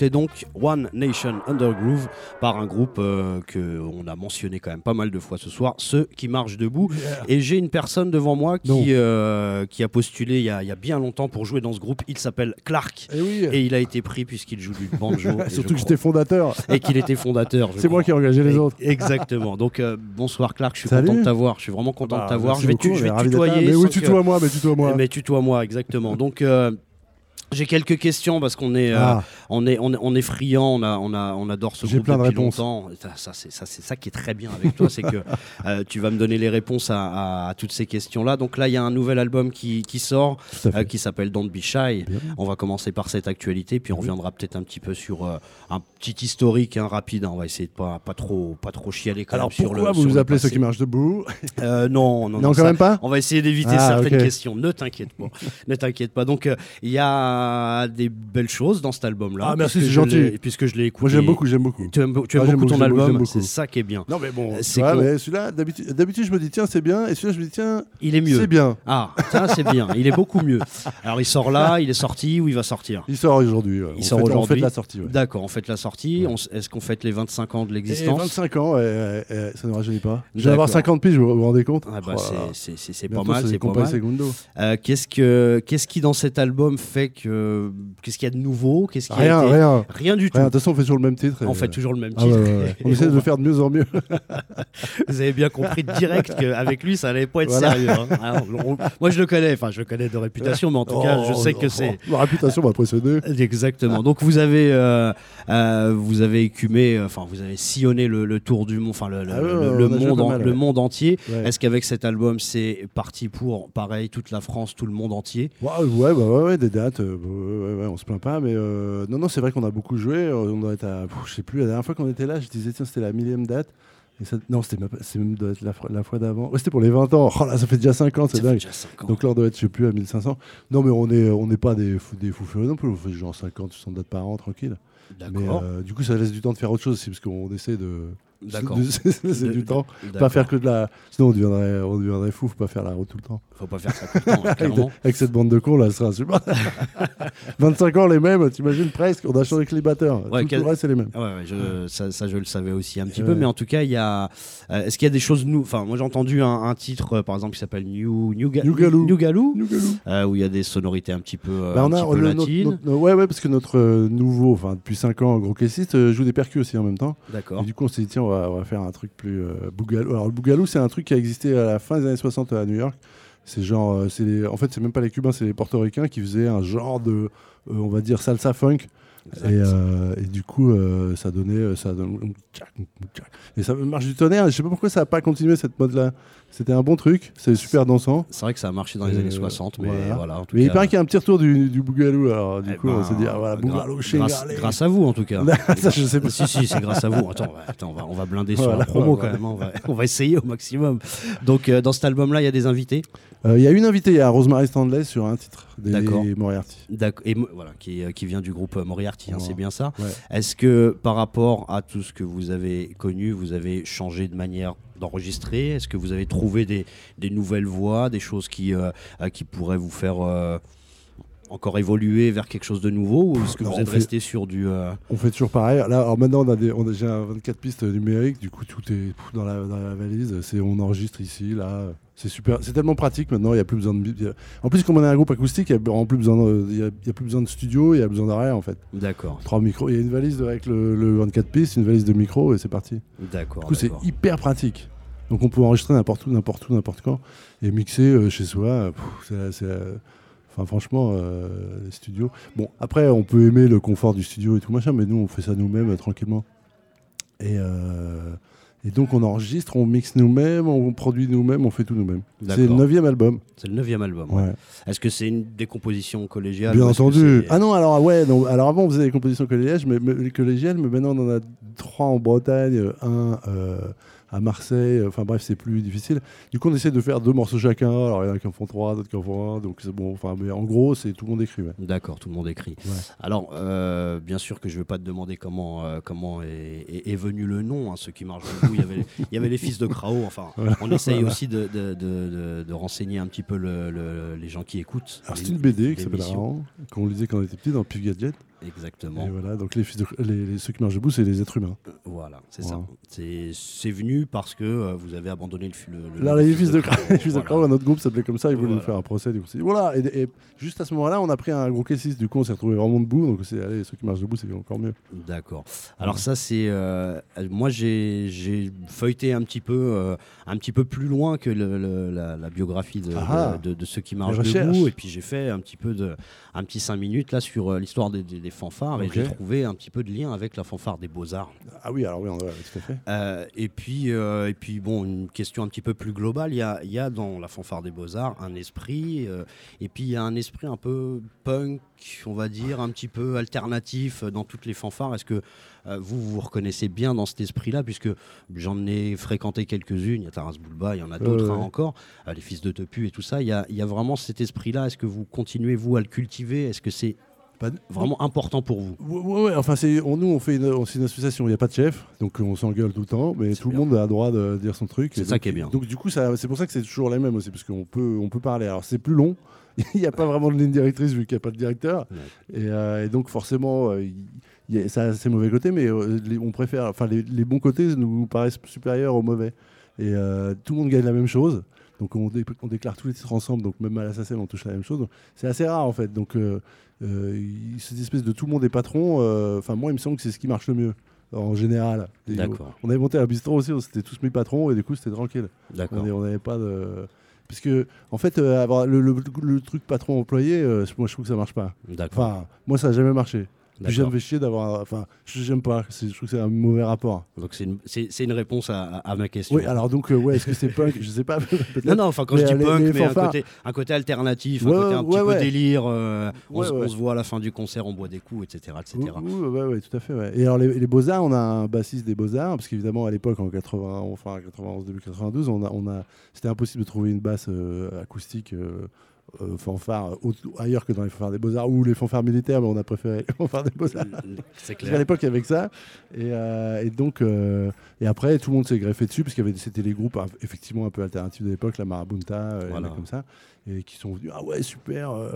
On écoutait donc One Nation Undergroove par un groupe euh, que on a mentionné quand même pas mal de fois ce soir, ceux qui marchent debout. Et j'ai une personne devant moi qui, euh, qui a postulé il y a, il y a bien longtemps pour jouer dans ce groupe. Il s'appelle Clark. Et oui. Et il a été pris puisqu'il joue du banjo. Surtout que j'étais fondateur. et qu'il était fondateur. C'est moi qui ai engagé les autres. Exactement. Donc euh, bonsoir Clark, je suis Salut. content de t'avoir. Je suis vraiment content Bah, de t'avoir. merci Je vais, tu- je vais tutoyer. Mais oui, tutoie-moi, mais tutoie-moi. Mais tutoie-moi, exactement. Donc euh, j'ai quelques questions parce qu'on est, euh, Ah. on est, on est, on est friand, on a, on a, on adore ce groupe plein de depuis longtemps. Ça, ça, c'est ça, c'est ça qui est très bien avec toi, c'est que euh, tu vas me donner les réponses à, à- à toutes ces questions-là. Donc là, il y a un nouvel album qui, qui sort, euh, qui s'appelle Don't Be Shy. Bien. On va commencer par cette actualité, puis on reviendra peut-être un petit peu sur un petit historique hein, rapide. hein. On va essayer de pas, pas trop, pas trop chialer quand Alors même sur pourquoi le. vous sur vous le appelez ceux qui marchent debout? Non, non, Non, quand même pas? On va essayer d'éviter Ah, certaines questions. Ne t'inquiète pas. ne t'inquiète pas. Donc, il y a des belles choses dans cet album-là. Ah, merci, c'est gentil. Puisque je l'ai écouté. Moi j'aime beaucoup, j'aime beaucoup. Tu aimes, tu aimes Ah, beaucoup ton album, c'est ça qui est bien. Non mais bon, Euh, c'est mais celui-là, d'habitude, je me dis tiens c'est bien, et celui-là je me dis tiens Il est mieux. c'est bien. Ah, ça c'est bien. Il est beaucoup mieux. Alors, il sort là, il est sorti ou il va sortir? Il sort aujourd'hui. ouais. Il On sort fête- On aujourd'hui. fait la sortie. ouais. D'accord, on fête la sortie. Est-ce qu'on fête les 25 ans de l'existence? 25 ans, ouais, ouais, ouais, ça ne rajeunit pas. Je vais avoir D'accord. 50 piges, vous vous rendez compte? Ah bah, Oh c'est- pas mal, c'est pas mal. Euh, qu'est-ce que qu'est-ce qui dans cet album fait que qu'est-ce qu'il y a de nouveau? Qu'est-ce qui a Rien, été- rien. Rien du tout. Rien. De toute façon, on fait toujours le même titre. et- On fait toujours le même Ah titre. ouais, ouais, ouais. On essaie de va- faire de mieux en mieux. Vous avez bien compris direct qu'avec lui, ça allait pas être Voilà. sérieux. hein. Alors, on- moi, je le connais. Enfin, je le connais de réputation, mais en tout cas, je Oh, sais que oh, c'est. Ma réputation m'a impressionné. Exactement. Donc vous avez, euh, euh, vous avez écumé, euh, enfin vous avez sillonné le, le tour du monde, enfin le, le- Ah le- le monde, pas en- mal, le ouais. monde entier. Est-ce qu'avec cet album, c'est parti pour, pareil, toute la France, tout le monde entier? Ouais, ouais, bah ouais, ouais, des dates, euh, ouais, ouais, ouais, on se plaint pas, mais euh, non, non, c'est vrai qu'on a beaucoup joué. euh, On doit être à, je sais plus, la dernière fois qu'on était là, je disais, tiens, c'était la millième date. Et ça- non, c'était même, pas- c'est même doit être la, fois- la fois d'avant. Ouais, c'était pour les 20 ans. Oh là, ça fait déjà 5 ans, c'est dingue. déjà cinq ans. Donc là, on doit être, je sais plus, à 1500. Non, mais on n'est on n'est pas des fous, des fous furieux non plus. On fait genre 50, 60 dates par an, tranquille. Mais euh, du coup, ça laisse du temps de faire autre chose aussi, parce qu'on essaie de. D'accord. C'est du temps. Pas faire que de la. Sinon, on deviendrait, on deviendrait fou, faut pas faire la route tout le temps. Faut pas faire ça tout le temps, hein. Avec cette bande de cons là, ce sera insupportable. 25 ans les mêmes, t'imagines presque, on a changé que les batteurs. Ouais, tout quel- le reste c'est les mêmes. Ouais, ouais, je- ça, ça, je le savais aussi un petit Ouais. peu, mais en tout cas, il y a. euh, Est-ce qu'il y a des choses nou Enfin, moi, j'ai entendu un, un titre, euh, par exemple, qui s'appelle New New, Ga- New Galoo. New Galoo, Nous, Galou. euh, où il y a des sonorités un petit peu, Bah, on a, on a notre- ouais, ouais, parce que notre nouveau, enfin depuis 5 ans, gros caissiste, joue des percus aussi en même temps. D'accord. Du coup, on s'est dit, tiens, on va, on va faire un truc plus euh, bougalou. Alors, le bougalou, c'est un truc qui a existé à la fin des années 60 à New York. C'est genre, euh, en fait, c'est même pas les Cubains, c'est les Portoricains qui faisaient un genre de, euh, on va dire, salsa funk. Et, euh, et du coup, euh, ça donnait. euh, Ça. Et ça marche du tonnerre. Je sais pas pourquoi ça n'a pas continué cette mode-là. C'était un bon truc. C'est super dansant. C'est vrai que ça a marché dans les années 60, mais voilà. voilà. en tout Mais il paraît qu'il y a un petit retour du, du Bougalou. Alors, du eh coup, ben, on s'est dit, ah, voilà, Bougalou, grâce, grâce à vous en tout cas. ça, je sais pas. Si, si, c'est grâce à vous. Attends, on va, attends, on va, on va blinder sur Voilà, la promo quand même. hein. On va, on va essayer au maximum. Donc, euh, dans cet album-là, il y a des invités? Euh, Il y a une invitée, il y a Rosemary Stanley sur un titre des. Moriarty. D'accord. Et mo- voilà, qui, euh, qui vient du groupe euh, Moriarty, hein, c'est bien ça. Ouais. Est-ce que par rapport à tout ce que vous avez connu, vous avez changé de manière d'enregistrer? Est-ce que vous avez trouvé des, des nouvelles voix, des choses qui, euh, euh, qui pourraient vous faire euh, encore évoluer vers quelque chose de nouveau Ou est-ce que Non, vous on êtes fait- resté sur du... euh, On fait toujours pareil. Là, alors maintenant, on a, des, on a j'ai un 24 pistes numériques. Du coup, tout est dans la, dans la valise. C'est, on enregistre ici, là. C'est super. C'est tellement pratique maintenant. Il y a plus besoin de. a- En plus, comme on est un groupe acoustique, il y a plus besoin. De, il y a, il y a plus besoin de studio. Il y a besoin d'arrière, en fait. D'accord, Trois micros. Il y a une valise avec le, le 24 pistes, une valise de micros, et c'est parti. d'accord. Du coup, c'est hyper pratique. Donc, on peut enregistrer n'importe où, n'importe où, n'importe quand, et mixer euh, chez soi. pff, c'est, c'est, Enfin, franchement, euh, les studios. Bon, après, on peut aimer le confort du studio et tout machin, mais nous, on fait ça nous-mêmes euh, tranquillement. Et, euh, et donc, on enregistre, on mixe nous-mêmes, on produit nous-mêmes, on fait tout nous-mêmes. C'est le neuvième album. C'est le neuvième album. ouais. Ouais. Est-ce que c'est une décomposition collégiale Bien entendu. Ah non, alors ouais, non, alors avant on faisait des compositions collégiales, mais, mais les collégiales, mais maintenant on en a trois en Bretagne, un euh, à Marseille. Enfin bref, c'est plus difficile. Du coup, on essaie de faire deux morceaux chacun. Alors il y en a qui en font trois, d'autres qui en font un. Donc c'est bon. Enfin, mais en gros, c'est tout le monde écrit. ouais. D'accord, tout le monde écrit. Ouais. Alors, euh, bien sûr que je ne vais pas te demander comment, euh, comment est, est- est venu le nom, hein, ceux qui marchent debout. Il y avait, il y avait les fils de Krao. Enfin, on essaye aussi de, de- de- de- de renseigner un petit peu le- le- les gens qui écoutent. Alors c'est une BD qui s'appelle qu'on lisait quand on était petit dans Pif Gadget. Exactement. Et voilà, donc les, fils de- les- les- ceux qui marchent debout, c'est les êtres humains. Voilà, c'est Voilà. ça. C'est venu parce que euh, vous avez abandonné le, le, Là, les fils de Krao. les fils de Voilà. Krao, notre groupe s'appelait comme ça, ils voulaient Voilà. nous faire un procès. Du coup, c'est- voilà, et, et juste à ce moment-là, on a pris un gros cassis. Du coup, on s'est retrouvé vraiment debout. Donc, c'est allez, ceux qui marchent debout, c'est encore mieux. D'accord. Alors ça c'est euh, moi j'ai feuilleté un petit peu euh, un petit peu plus loin que le- la, la biographie de, Ah. de, de- de ceux qui marchent debout et puis j'ai fait un petit peu de un petit cinq minutes là sur euh, l'histoire des, des- des fanfares et j'ai trouvé un petit peu de lien avec la fanfare des beaux arts. Ah oui, alors oui, on, ouais, tout à fait. Euh, et puis euh, et puis bon une question un petit peu plus globale il y a, y a dans la fanfare des beaux arts un esprit et puis il y a un esprit un peu punk on va dire un petit peu alternatif euh, dans toutes les fanfares est-ce que euh, vous vous reconnaissez bien dans cet esprit-là, puisque j'en ai fréquenté quelques-unes. Il y a Taras Bulba, il y en a d'autres Ouais, hein, encore, euh, les fils de Tepu et tout ça. Il y a, il y a vraiment cet esprit-là. Est-ce que vous continuez, vous, à le cultiver? Est-ce que c'est Vraiment important pour vous Ouais, ouais, enfin, c'est, on, nous, on fait une, on- une association, il n'y a pas de chef, donc on s'engueule tout le temps, mais tout bien. le monde a le droit de dire son truc. C'est ça qui est bien. Donc, du coup, ça, c'est pour ça que c'est toujours les mêmes aussi, parce qu'on peut, on peut parler. Alors, c'est plus long, il n'y a pas vraiment de ligne directrice vu qu'il n'y a pas de directeur, Ouais. et, euh, et donc, forcément, euh, y a- ça a ses mauvais côtés, mais euh, les- on préfère, enfin, les, les bons côtés nous paraissent supérieurs aux mauvais. Et euh, tout le monde gagne la même chose. Donc on, dé- on déclare tous les titres ensemble, donc même à l'assassin on touche la même chose. C'est assez rare en fait. Donc euh, euh, cette espèce de tout le monde est patron, euh, enfin moi il me semble que c'est ce qui marche le mieux en général. D'accord. On avait monté un bistrot aussi, on s'était tous mis patrons et du coup c'était tranquille. D'accord. On n'avait pas de... Parce que en fait euh, avoir le, le- le truc patron employé, euh, moi je trouve que ça marche pas. Enfin moi ça n'a jamais marché. Puis ça me D'accord. fait chier d'avoir... Enfin j'aime pas, je trouve que c'est un mauvais rapport. Donc c'est une, c'est- c'est une réponse à, ma question. Oui alors donc euh, ouais est-ce que c'est punk? Je sais pas. Non, non, enfin quand Mais, je dis punk, les- mais un côté, un côté alternatif, Ouais, un côté un ouais, petit peu délire, euh, on, se- on ouais. se voit à la fin du concert, on boit des coups, etc. etc. Oui, oui, tout à fait. Et alors, les, les Beaux-Arts, on a un bassiste des Beaux-Arts, parce qu'évidemment, à l'époque, en 80, enfin, 91, début 92, on a, on a, c'était impossible de trouver une basse euh, acoustique. Euh, euh, fanfare euh, autre- ailleurs que dans les fanfares des Beaux-Arts ou les fanfares militaires, mais on a préféré les fanfares des Beaux-Arts. C'est clair. l'époque, il y avait que ça. Et, euh, et donc, euh, et après, tout le monde s'est greffé dessus, parce qu'il y avait, c'était les groupes hein, effectivement un peu alternatifs de l'époque, la Marabunta, euh, Voilà. comme ça, et qui sont venus. Ah ouais, super. euh.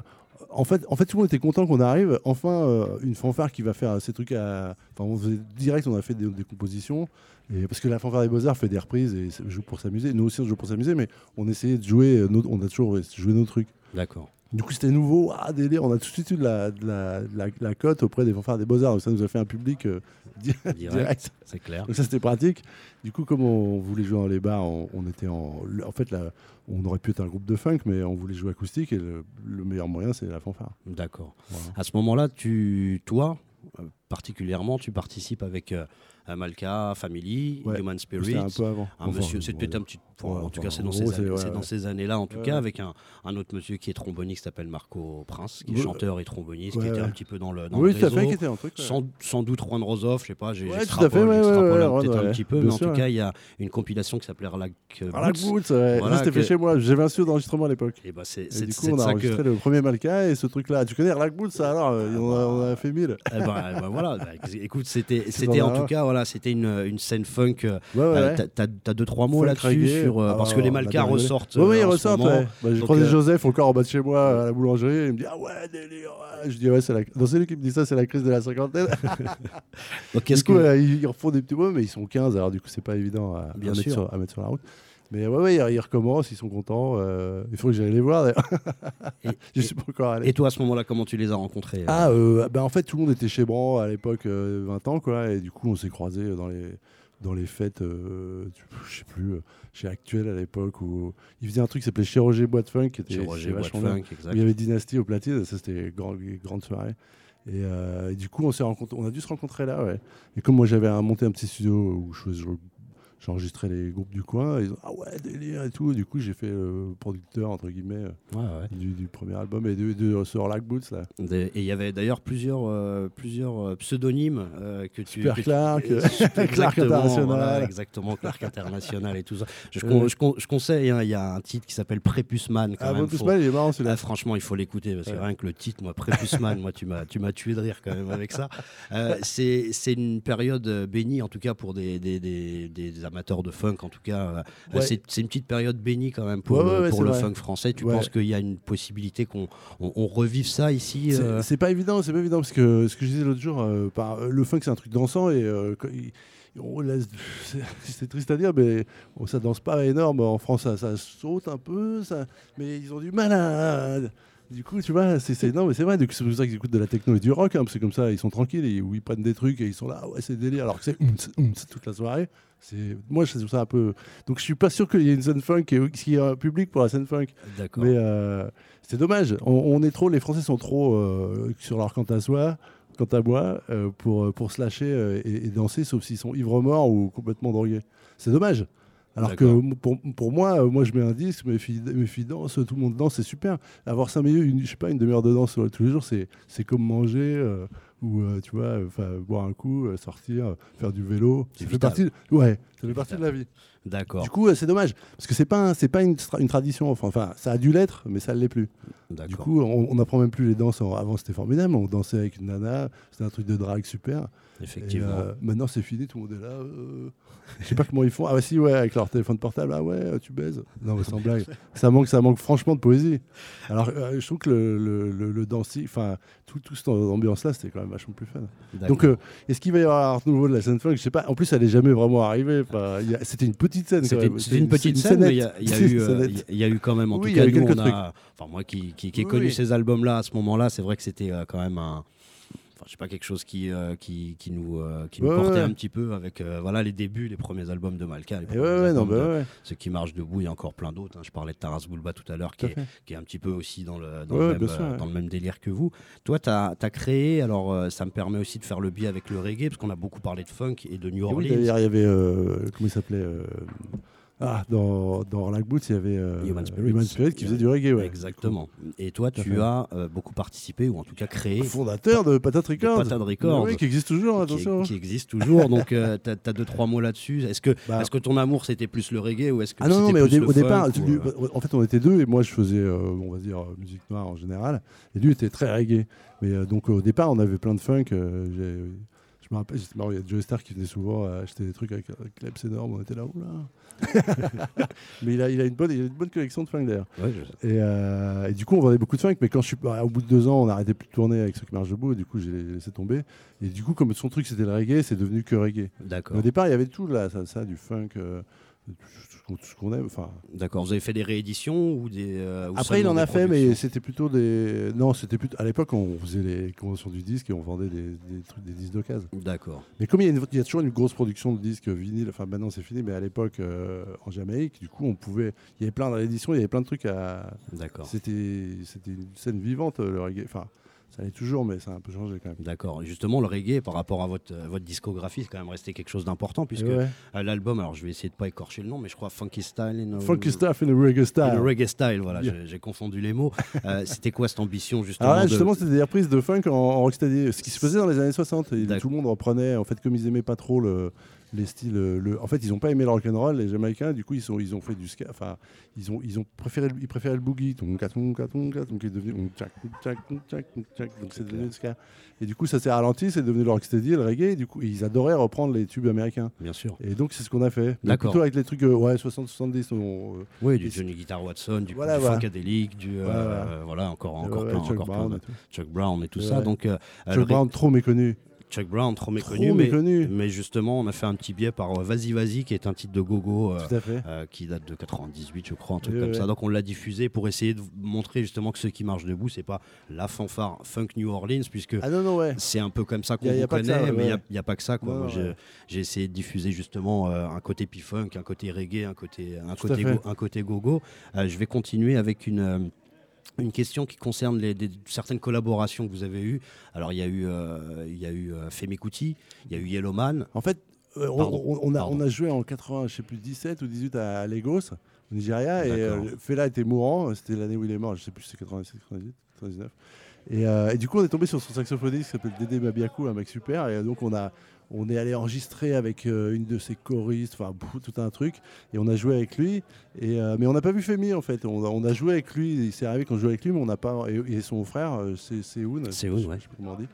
En fait, en fait, tout le monde était content qu'on arrive. Enfin, euh, une fanfare qui va faire ces trucs à. Enfin, on faisait direct, on a fait des, des compositions. Et parce que la fanfare des Beaux-Arts fait des reprises et joue pour s'amuser. Nous aussi, on joue pour s'amuser, mais on essayait de jouer. euh, nos- on a toujours joué nos trucs. D'accord. Du coup, c'était nouveau, ah, délire. On a tout de suite eu de la, de la, de la- de la cote auprès des fanfares des Beaux-Arts. Donc, ça nous a fait un public euh, di- direct. Direct, c'est clair. Donc, ça, c'était pratique. Du coup, comme on voulait jouer dans les bars, on, on était en. En fait, là, on aurait pu être un groupe de funk, mais on voulait jouer acoustique et le, le meilleur moyen, c'est la fanfare. D'accord. Voilà. À ce moment-là, tu, toi, particulièrement, tu participes avec euh, Malka, Family, Ouais, Human Spirit. C'était un peu avant. Un Enfin, monsieur, c'est peut-être un petit. enfin, Ouais, en tout cas, c'est dans, gros, ces, ouais, dans années-là, en tout cas, avec un, un autre monsieur qui est tromboniste, qui s'appelle Marco Prince, qui est chanteur et tromboniste, qui était un petit peu dans le, dans Oui, le tout à fait, réseau. qui était un truc. Sans, sans doute Juan Rosov, je sais pas, j'ai ouais, peut-être un petit peu, mais en tout cas, il y a une compilation qui s'appelait euh, Ah, la Boots. C'était fait chez moi. J'avais un studio d'enregistrement à l'époque. Et bah, c'est Et du coup, on a enregistré le premier Malka et ce truc-là. Tu connais Black Boots, alors euh, on, a, on a fait mille. Voilà, Bah, écoute, c'était c'était en tout cas, voilà, c'était une, une scène funk. euh, Ouais, ouais. ouais. t'as- deux, trois mots là-dessus sur. euh, Ah, parce que les rigolé. ressortent. Oui, oui, euh, ils ressortent. ouais. Bah, croisais euh, Joseph encore en bas de chez moi à la boulangerie. Il me dit Ah ouais, délire. Je dis Ouais, c'est la. Non, c'est lui qui me dit ça, c'est la crise de la cinquantaine. Donc, Du coup, que. ils, refont des petits mots, mais ils sont 15, alors du coup, c'est pas évident à, à Bien mettre, sûr. sur, à mettre sur la route. Mais ouais, ouais, ils, ils recommencent, ils sont contents. euh, il faut que j'aille les voir d'ailleurs. Et- Je suis pas encore allé. Et toi, à ce moment-là, comment tu les as rencontrés euh Ah, euh, bah, en fait, tout le monde était chez Bran à l'époque, euh, 20 ans, quoi. Et du coup, on s'est croisés dans les, dans les fêtes, euh, je sais plus, chez Actuel à l'époque, où il faisait un truc qui s'appelait Chez Roger Boîte Funk, qui était Chez Roger Boîte. Funk, Où exact. Il y avait Dynasty au platine, ça c'était grand, grande soirée. Et, et du coup, on s'est on a dû se rencontrer là, ouais. Et comme moi j'avais monté un petit studio où je, je- j'enregistrais les groupes du coin, ils ont ah ouais délire et tout. Du coup, j'ai fait le producteur entre guillemets euh, Ouais, ouais. du, du premier album et de, de, sur Lack Boots là. Et il y avait d'ailleurs plusieurs, euh, plusieurs euh, pseudonymes euh, que tu. Super que tu- Clark, euh, Clark International. voilà, exactement, Clark International et tout ça. Je, Ouais. con- je, con- je conseille, hein, il y a un titre qui s'appelle Prépusman. Quand Ah même, faut- mal, il est marrant Ah, celui-là. franchement, il faut l'écouter parce que Ouais. rien que le titre, moi, Prépusman, moi, tu m'as, tu m'as tué de rire quand même avec ça. Euh, c'est, c'est une période euh, bénie, en tout cas pour des, des, des, des amateurs de funk, en tout cas. euh, Ouais. c'est, une petite période bénie quand même pour Ouais, le, ouais, ouais, pour c'est le vrai. funk français. Tu penses qu'il y a une possibilité qu'on on, on revive ça ici C'est- euh, C'est pas évident, c'est pas évident parce que ce que je disais l'autre jour, euh, par, le funk c'est un truc dansant et euh, il- c'est c'est triste à dire, mais bon, ça danse pas énorme en France, ça, ça saute un peu, ça, mais ils ont du mal à. Du coup, tu vois, c'est non, mais c'est vrai. C'est pour ça qu'ils écoutent de la techno et du rock, hein, parce que comme ça, ils sont tranquilles et où ils prennent des trucs et ils sont là, ouais, c'est délire, alors que c'est toute la soirée. C'est moi, je trouve ça un peu. Donc, je suis pas sûr qu'il y ait une scène funk et qu'il y ait un public pour la scène funk. D'accord. Mais euh, c'est dommage. On, on est trop, les Français sont trop euh, sur leur quant à soi, quant à moi, euh, pour, pour se lâcher euh, et, et danser, sauf s'ils sont ivres morts ou complètement drogués. C'est dommage. Alors que pour, pour moi, euh, moi je mets un disque, mes filles, mes filles dansent, tout le monde danse, c'est super. Avoir 5 minutes, une, je sais pas, une demi-heure de danse tous les jours, c'est c'est comme manger euh, ou euh, tu vois, boire un coup, sortir, faire du vélo. C'est Ça fait vital. partie, ouais, ça fait partie de la vie. D'accord. Du coup, c'est dommage parce que c'est pas c'est pas une, tra- une tradition. Enfin, enfin, ça a dû l'être, mais ça ne l'est plus. Du coup, on on n'apprend même plus les danses. En- Avant, c'était formidable. On dansait avec une nana. C'était un truc de drague super. Et, Effectivement. euh, maintenant, c'est fini. Tout le monde est là. euh, Je sais pas comment ils font. Ah, bah si, ouais, avec leur téléphone portable. Ah, ouais, tu baises. Non, mais sans blague. Ça manque, ça manque franchement de poésie. Alors, euh, je trouve que le, le, le, le dancing, enfin, tout, tout cette ambiance-là, c'était quand même vachement plus fun. Donc, euh, est-ce qu'il va y avoir un nouveau de la scène funk? Je sais pas. En plus, elle est jamais vraiment arrivée. Enfin, c'était une petite scène. C'était une petite scène, mais il y, y y a- eu quand même, en Oui, tout cas, nous, on a, enfin moi qui, qui, qui ai Oui, connu oui. ces albums-là à ce moment-là, c'est vrai que c'était quand même un, enfin je sais pas quelque chose qui, euh, qui, qui nous, euh, qui nous Ouais, portait ouais. un petit peu avec, euh, voilà les débuts, les premiers albums de Malka, les ouais, non, bah de ceux qui marchent debout, il y a encore plein d'autres. hein. Je parlais de Taras Bulba tout à l'heure, qui, qui est un petit peu aussi dans le, dans le, même, bien sûr, ouais. dans le même délire que vous. Toi, tu as, créé, alors ça me permet aussi de faire le biais avec le reggae, parce qu'on a beaucoup parlé de funk et de New Et oui, Orleans. il y avait. comment il s'appelait Ah, dans, dans Black Boots, il y avait euh, Human Spirit. qui faisait du reggae, ouais. Exactement. Et toi, tu fait. as euh, beaucoup participé, ou en tout cas créé, Fondateur de Patate Records. Patate Records. Oui, qui existe toujours, attention. qui existe toujours. Donc, tu as, deux, trois mots là-dessus. Est-ce que, Bah. est-ce que ton amour, c'était plus le reggae ou est-ce que Ah non, non, mais au, dé- départ, lui- euh, en fait, on était deux et moi je faisais, euh, on va dire, euh, musique noire en général. Et lui était très reggae. Mais euh, donc au départ, on avait plein de funk. Je me rappelle, il y a Joe Star qui venait souvent euh, acheter des trucs avec, avec Klebs énorme. On était là, oula. mais il a, il, a une bonne, il a une bonne collection de funk d'ailleurs. ouais, je- Et, euh, et du coup, on vendait beaucoup de funk, mais quand je suis bah, au bout de deux ans, on a arrêté plus de tourner avec ceux qui marchent debout, et du coup, j'ai laissé tomber. Et du coup, comme son truc c'était le reggae, c'est devenu que reggae. D'accord. Au départ, il y avait tout là, ça, ça, du funk, euh, ce qu'on- tout ce qu'on aime. Enfin, D'accord. Vous avez fait des rééditions ou des. euh, ou après, il en a fait, mais c'était plutôt des. Non, c'était plutôt. À l'époque, on faisait les conventions du disque et on vendait des, des trucs, des disques d'occasion. D'accord. Mais comme il y, a une- il y a toujours une grosse production de disques vinyle, enfin maintenant c'est fini, mais à l'époque euh, en Jamaïque, du coup, on pouvait. Il y avait plein d'éditions, il y avait plein de trucs à. D'accord. C'était c'était une scène vivante, le reggae. Enfin, Ça l'est toujours, mais ça a un peu changé quand même. D'accord. Justement, le reggae, par rapport à votre, euh, votre discographie, c'est quand même resté quelque chose d'important, puisque Et ouais. euh, l'album, alors je vais essayer de pas écorcher le nom, mais je crois Funky Style. in a- Funky stuff in a reggae in a style. reggae style, voilà, Yeah. j'ai- confondu les mots. Euh, C'était quoi cette ambition, justement de- justement, c'était des reprises de funk en, en rocksteady, ce qui se faisait dans les années 60. Et D'accord. tout le monde reprenait, en fait, comme ils aimaient pas trop le, les styles. euh, Le... En fait, ils ont pas aimé le rock'n'roll, les Jamaïcains. Du coup, ils, sont, ils ont fait du ska. Enfin, ils ont, ils ont préféré, ils préféraient le boogie, donc qui est devenu donc c'est devenu le ska. Et du coup, ça s'est ralenti, c'est devenu le rocksteady, le reggae. Et du coup, ils adoraient reprendre les tubes américains. Bien sûr. Et donc, c'est ce qu'on a fait. Mais. Plutôt avec les trucs, euh, ouais, 60-70. on- euh, Oui, du Johnny Guitar Watson, du, Voilà, du voilà. Funkadelic, du. euh, Voilà, voilà. encore, encore plein, Chuck encore plein Brown de-. Chuck Brown et tout ça. Donc, euh, Chuck Brown, trop méconnu. Chuck Brown, trop méconnu, Trop mais, méconnu. mais justement, on a fait un petit biais par euh, Vas-y, vas-y, qui est un titre de gogo. euh, euh, qui date de 98, je crois, un truc comme ouais. ça. Donc on l'a diffusé pour essayer de montrer justement que ceux qui marchent debout, c'est pas la fanfare funk New Orleans, puisque Ah ouais. c'est un peu comme ça qu'on connaît, ça, ouais, mais il n'y a, pas que ça. Quoi. J'ai- essayé de diffuser justement euh, un côté P-Funk, un côté reggae, un côté, un Tout côté, go- un côté gogo. Euh, je vais continuer avec une. Une question qui concerne les, des- certaines collaborations que vous avez eues. Alors, il y a eu, euh, il y a eu euh, Femi Kuti, il y a eu Yellowman. En fait, euh, on, Pardon. on- on a, Pardon. on a joué en 80, je sais plus, 17 ou 18 à Lagos, au Nigeria, et euh, Fela était mourant, c'était l'année où il est mort, je sais plus si c'est 97, 98, 99. Et, euh, et du coup, on est tombé sur son saxophoniste qui s'appelle Dédé Mabiakou, un mec super, et donc on a. On est allé enregistrer avec euh, une de ses choristes, enfin tout un truc, et on a joué avec lui. Et, euh, mais on n'a pas vu Femi en fait. On, a- on a joué avec lui. Il s'est arrivé qu'on jouait avec lui, mais on n'a pas. Et, et son frère, euh, c'est. Seoun, je sais ouais. plus comment on dit.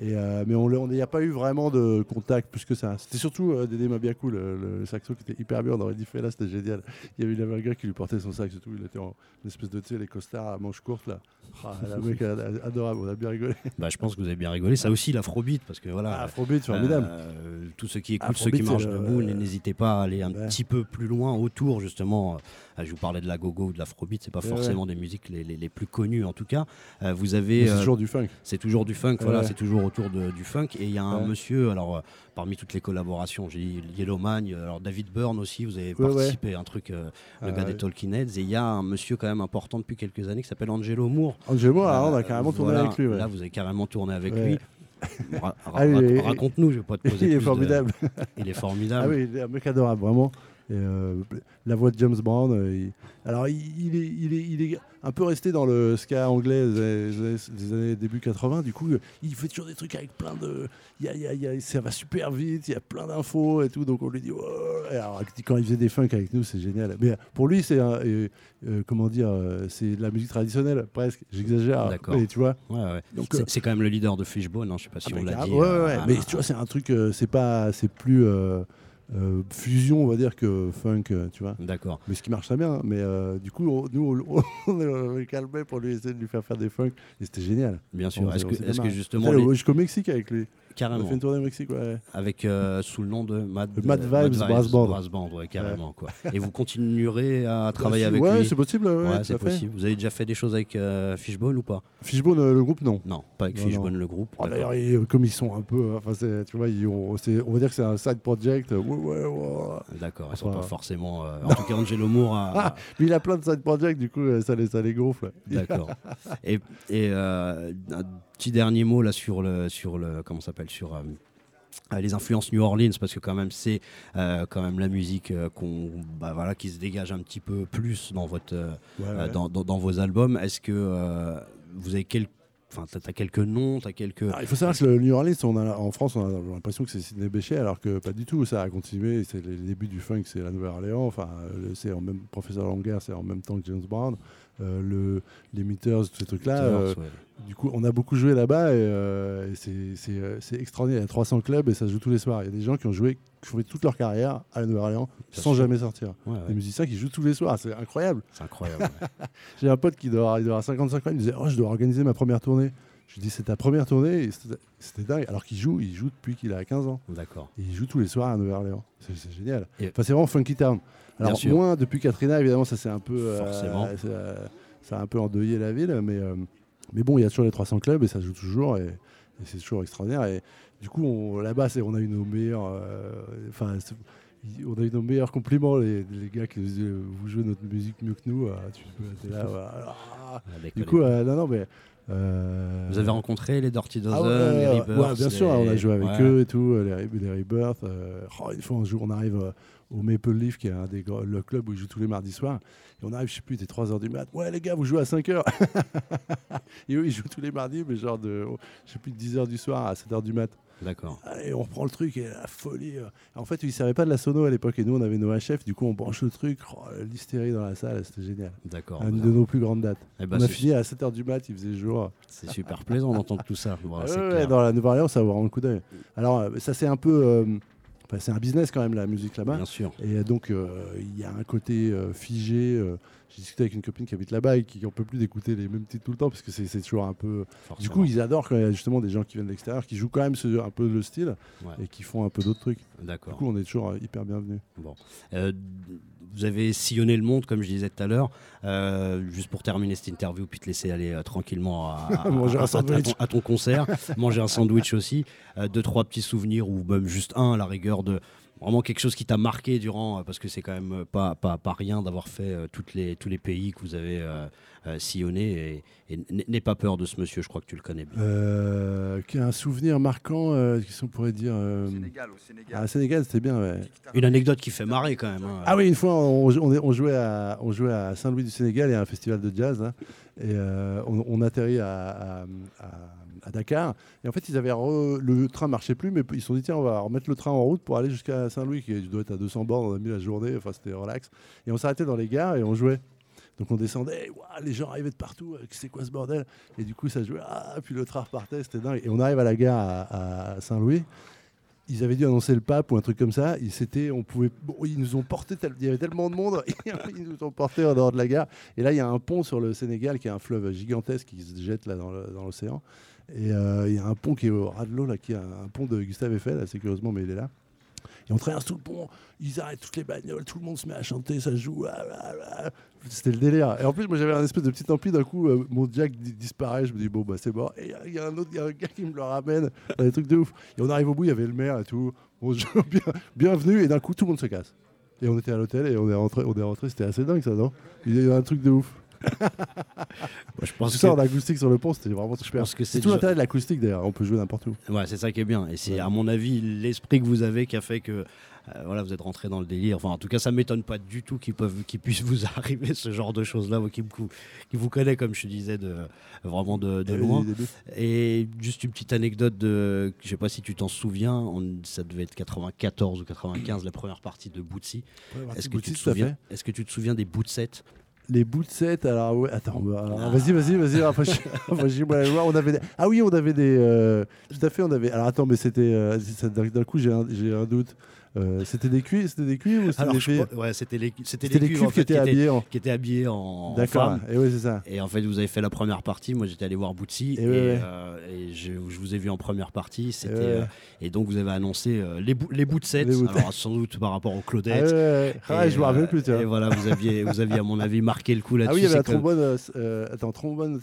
Et, euh, mais on n'y a pas eu vraiment de contact plus que ça. C'était surtout euh, Dédé Mabiakou, le, le saxo qui était hyper bien. On aurait dit fait là, c'était génial. Il y avait une gars qui lui portait son sax et tout. Il était en une espèce de, tu sais, les costards à manches courtes là. Ah, mec a- a- adorable, on a bien rigolé. Bah, je pense que vous avez bien rigolé. Ça aussi, l'afrobeat, parce que voilà. Ah, Afrobeat, formidable. Euh, tous ceux qui écoutent, ceux Afrobeat, qui marchent debout, n'hésitez pas à aller un Ouais. petit peu plus loin autour, justement. Euh, je vous parlais de la gogo ou de l'afrobeat, c'est pas Ouais, forcément des musiques les, les- les plus connues en tout cas. Euh, vous avez. C'est euh, toujours du funk. c'est toujours du funk, voilà, c'est toujours autour de- du funk. Et il y a un Ouais. monsieur, alors euh, parmi toutes les collaborations, j'ai dit Yellowman, euh, alors David Byrne aussi, vous avez Ouais, participé à un truc, euh, le Ah, gars des. Talking Heads. Et il y a un monsieur quand même important depuis quelques années qui s'appelle Angelo Moore. Angelo, alors, on Euh, a carrément tourné voilà, avec lui. Là, vous avez carrément tourné avec lui. Ra- ra- Ah, Raconte-nous, je vais pas te poser Il est plus de- formidable. Il est Ah formidable. oui, il est un mec adorable, vraiment. Et, euh, la voix de James Brown. euh, il- Alors, il, il est, il, est, il est un peu resté dans le ska anglais des années, des années- début 80. Du coup, euh, il fait toujours des trucs avec plein de. y a- y a- y a- ça va super vite, il y a plein d'infos et tout. Donc, on lui dit. Oh. Et alors, quand il faisait des funk avec nous, c'est génial. Mais pour lui, c'est. euh, euh, comment dire C'est de la musique traditionnelle, presque. J'exagère. D'accord. Mais tu vois Ouais, ouais. Donc, C'est- euh, c'est quand même le leader de Fishbone, hein, je sais pas si ah, on l'a dit. ouais, Mais tu vois, c'est un truc, c'est pas, c'est plus euh, fusion, on va dire, que funk, euh, tu vois. D'accord. Mais ce qui marche très bien. hein. Mais euh, du coup, on- nous, on, on le calmait pour lui essayer de lui faire faire des funk. Et c'était génial. Bien sûr. Est-ce que, est-ce que justement, Putain, les- Mexique avec lui. On a carrément, fait une tournée au Mexique, ouais. avec euh, sous le nom de Mad, Mad euh, Vibes Brass Band. Brass Band, ouais, carrément. Quoi. Et vous continuerez à travailler avec ouais, lui c'est possible. Ouais, Ouais, c'est possible. Vous avez déjà fait des choses avec euh, Fishbone ou pas Fishbone, le groupe, non. Non, pas avec Non, Fishbone, non. le groupe. Oh. D'ailleurs, comme ils sont un peu, enfin, tu vois, ils ont- on va dire que c'est un side project. Ouais, ouais, ouais. D'accord, ils sont pas forcément. en tout cas, Angelo Moore a. Ah, mais il a plein de side projects, du coup, ça les, ça les gonfle. D'accord. Et, et euh, petit dernier mot là sur le sur le comment s'appelle sur euh, euh, les influences New Orleans parce que quand même c'est euh, quand même la musique euh, qu'on bah, voilà qui se dégage un petit peu plus dans votre Ouais, ouais. dans, dans- dans vos albums. Est-ce que vous avez quelques enfin t'as, quelques noms, t'as quelques Alors, il faut savoir que le New Orleans, on a, en France, on a l'impression que c'est Sidney Bechet, alors que pas du tout. Ça a continué. C'est les débuts du funk, c'est la Nouvelle-Orléans. Enfin, c'est en même Professeur Longer, c'est en même temps que James Brown. Euh, le, les Meters, tous ces trucs-là. euh, du coup, on a beaucoup joué là-bas et, euh, c'est- extraordinaire. Il y a 300 clubs et ça se joue tous les soirs. Il y a des gens qui ont joué, qui toute leur carrière à la Nouvelle-Orléans sans jamais sortir. Ouais, ouais, Des musiciens qui jouent tous les soirs, c'est incroyable. c'est incroyable. ouais. J'ai un pote qui doit avoir, il doit avoir 55 ans, il me disait Oh, je dois organiser ma première tournée. Je lui dis C'est ta première tournée C'était dingue. Alors qu'il joue, il joue depuis qu'il a 15 ans. D'accord. Il joue tous les soirs à Nouvelle-Orléans. C'est génial. Et- Enfin, c'est vraiment Funky Town. Alors, moins depuis Katrina, évidemment, ça c'est un peu. euh, Forcément. ça, ça a un peu endeuillé la ville. Mais, euh, mais bon, il y a toujours les 300 clubs et ça joue toujours. Et, et c'est toujours extraordinaire. Et du coup, là-bas, on a eu nos meilleurs. euh, Enfin, on a eu nos meilleurs compliments, les, les gars qui nous disaient euh, Vous jouez notre musique mieux que nous. tu peux, là, ouais, ah. Du coup, euh, non, non, mais. Euh, Vous avez rencontré les Dirty Dozen, ah ouais, les Rebirths ouais, bien sûr, les- on a joué avec Ouais. eux et tout, les, les Rebirths. euh, oh, une fois, on, joue, on arrive euh, au Maple Leaf, qui est un des, le club où ils jouent tous les mardis soirs. Et on arrive, je sais plus, il était 3h du mat. Ouais, les gars, vous jouez à 5h. et eux, ils jouent tous les mardis, mais genre de, oh, je sais plus, de 10h du soir à 7h du mat. D'accord. Et on reprend le truc et la folie. euh. En fait, ils ne savaient pas de la sono à l'époque et nous, on avait nos HF. Du coup, on branche le truc. Oh, L'hystérie dans la salle, c'était génial. D'accord. Une bah, de nos plus grandes dates. eh ben, on a fini à 7h du mat, il faisait jour. C'est super plaisant d'entendre tout ça. Ah c'est ouais, clair. dans la Nouvelle-Orléans, ça vaut vraiment le coup d'œil. Alors, euh, ça, c'est un peu. euh, enfin, c'est un business quand même, la musique là-bas. Bien sûr. Et donc, euh, il y a un côté euh, figé. J'ai discuté avec une copine qui habite là-bas et qui n'en peut plus d'écouter les mêmes titres tout le temps parce que c'est toujours un peu. Du coup, ils adorent quand il y a justement des gens qui viennent de l'extérieur, qui jouent quand même ce- un peu le style Ouais. et qui font un peu d'autres trucs. Du D'accord. coup, on est toujours euh, hyper bienvenus. Bon. Euh, vous avez sillonné le monde, comme je disais tout à l'heure. Euh, juste pour terminer cette interview, puis te laisser aller euh, tranquillement à, Manger ton, à ton concert, manger un sandwich aussi. Deux, trois petits souvenirs, ou même juste un, à la rigueur de vraiment quelque chose qui t'a marqué durant, euh, parce que c'est quand même euh, pas, pas, pas rien d'avoir fait euh, toutes les, tous les pays que vous avez euh, sillonnés. Et, et n'aie pas peur de ce monsieur, je crois que tu le connais bien. Euh, un souvenir marquant, euh, qu'est-ce qu'on pourrait dire euh, Sénégal, au Sénégal. Ah, Sénégal, c'était bien, ouais. Une anecdote qui fait marrer quand même. hein. Ah oui, une fois, on, on- on jouait à, on jouait à Saint-Louis du Sénégal, il y a un festival de jazz, hein, et euh, on, on atterrit à, à- à- à Dakar. Et en fait, ils avaient le train marchait plus, mais ils se sont dit tiens, on va remettre le train en route pour aller jusqu'à Saint-Louis, qui doit être à 200 bornes. On a mis la journée, enfin c'était relax. Et on s'arrêtait dans les gares et on jouait. Donc on descendait, les gens arrivaient de partout, euh, c'est quoi ce bordel? Et du coup ça jouait, ah, puis le train repartait, c'était dingue. Et on arrive à la gare à Saint-Louis, ils avaient dû annoncer le pape ou un truc comme ça. Ils, on pouvait, ils nous ont porté, il y avait tellement de monde, ils nous ont portés en dehors de la gare. Et là, il y a un pont sur le Sénégal qui est un fleuve gigantesque qui se jette là dans l'océan. Et euh, il y a un pont qui est au ras de l'eau, qui est un pont de Gustave Eiffel, assez curieusement, mais il est là. Et on traverse tout le pont, ils arrêtent toutes les bagnoles, tout le monde se met à chanter, ça joue. ah, ah, ah. C'était le délire. Et en plus, moi j'avais un espèce de petit ampli, d'un coup, euh, mon jack di- disparaît, je me dis, bon, bah c'est mort. Et il y a un autre y a un gars qui me le ramène, des trucs de ouf. Et on arrive au bout, il y avait le maire et tout. On joue bien, bienvenue, et d'un coup, tout le monde se casse. Et on était à l'hôtel et on est rentré, on est rentré, c'était assez dingue ça, non? Il y a un truc de ouf. Moi, je pense Tout ça que- en acoustique sur le pont, c'était vraiment super. C'est tout l'intérêt de l'acoustique d'ailleurs, on peut jouer n'importe où. Ouais, c'est ça qui est bien. Et c'est, à mon avis, l'esprit que vous avez qui a fait que euh, voilà, vous êtes rentré dans le délire. Enfin, en tout cas, ça m'étonne pas du tout qu'il, peuvent, qu'il puisse vous arriver ce genre de choses-là, moi, qui, qui vous connaît, comme je disais, de, vraiment de, de Et loin. Et juste une petite anecdote de, je sais pas si tu t'en souviens, on- ça devait être 94 ou 95, la première partie de Bootsy. Est-ce que, tu te souviens, est-ce que tu te souviens des bouts de set Les bouts de set, alors ouais, attends, bah, alors, vas-y, vas-y, vas-y. On avait des- Ah oui, on avait des. euh, Tout à fait, on avait. Alors attends, mais c'était. euh, D'un coup, j'ai un, j'ai un doute. Euh, c'était des cuivres, c'était des cuivres ou c'était des filles ouais, c'était les, c'était les les cuivres, en qui étaient habillés en. qui étaient habillés en, en D'accord, et oui, c'est ça. Et en fait, vous avez fait la première partie. Moi, j'étais allé voir Bootsy Et et, ouais, ouais. euh, et je, je vous ai vu en première partie. C'était Et ouais, ouais. euh, et donc vous avez annoncé les, bouts les de- Alors sans doute par rapport aux Ah, Claudettes. Ah, je me rappelle plus. Et voilà, vous aviez, vous aviez à mon avis marqué le coup là-dessus. Ah oui, il y avait la trombone. attends, trombone.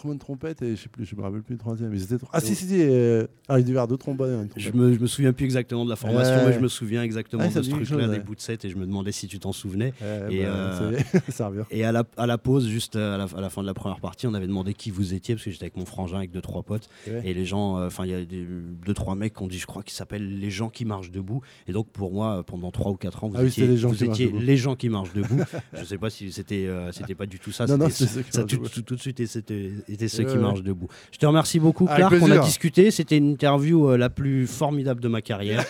Trombone trompette et je sais plus, je me rappelle plus le troisième. Ils étaient tro- Ah si si si. euh, Ah il devait y avoir deux trombones. Je me, je me souviens plus exactement de la formation, Ouais. mais je me souviens exactement Ouais, ça de ce truc-là, chose, des ouais. bouts de set, et je me demandais si tu t'en souvenais. Ouais, et, bah, euh, ça. Et à la, à la pause, juste à la, à la fin de la première partie, on avait demandé qui vous étiez, parce que j'étais avec mon frangin, avec deux, trois potes. Ouais. Et les gens, euh, enfin, il y a des, deux, trois mecs qui ont dit, je crois, qu'ils s'appellent les gens qui marchent debout. Et donc, pour moi, euh, pendant trois ou quatre ans, vous Ah étiez, c'était les gens vous qui marchent étiez debout. les gens qui marchent debout. je sais pas si c'était euh, c'était pas du tout ça. Non, non, c'était- qui ça tout de suite, et c'était était ceux qui marchent debout. Je te remercie beaucoup, Avec Clark. On a discuté. C'était une interview euh, la plus formidable de ma carrière.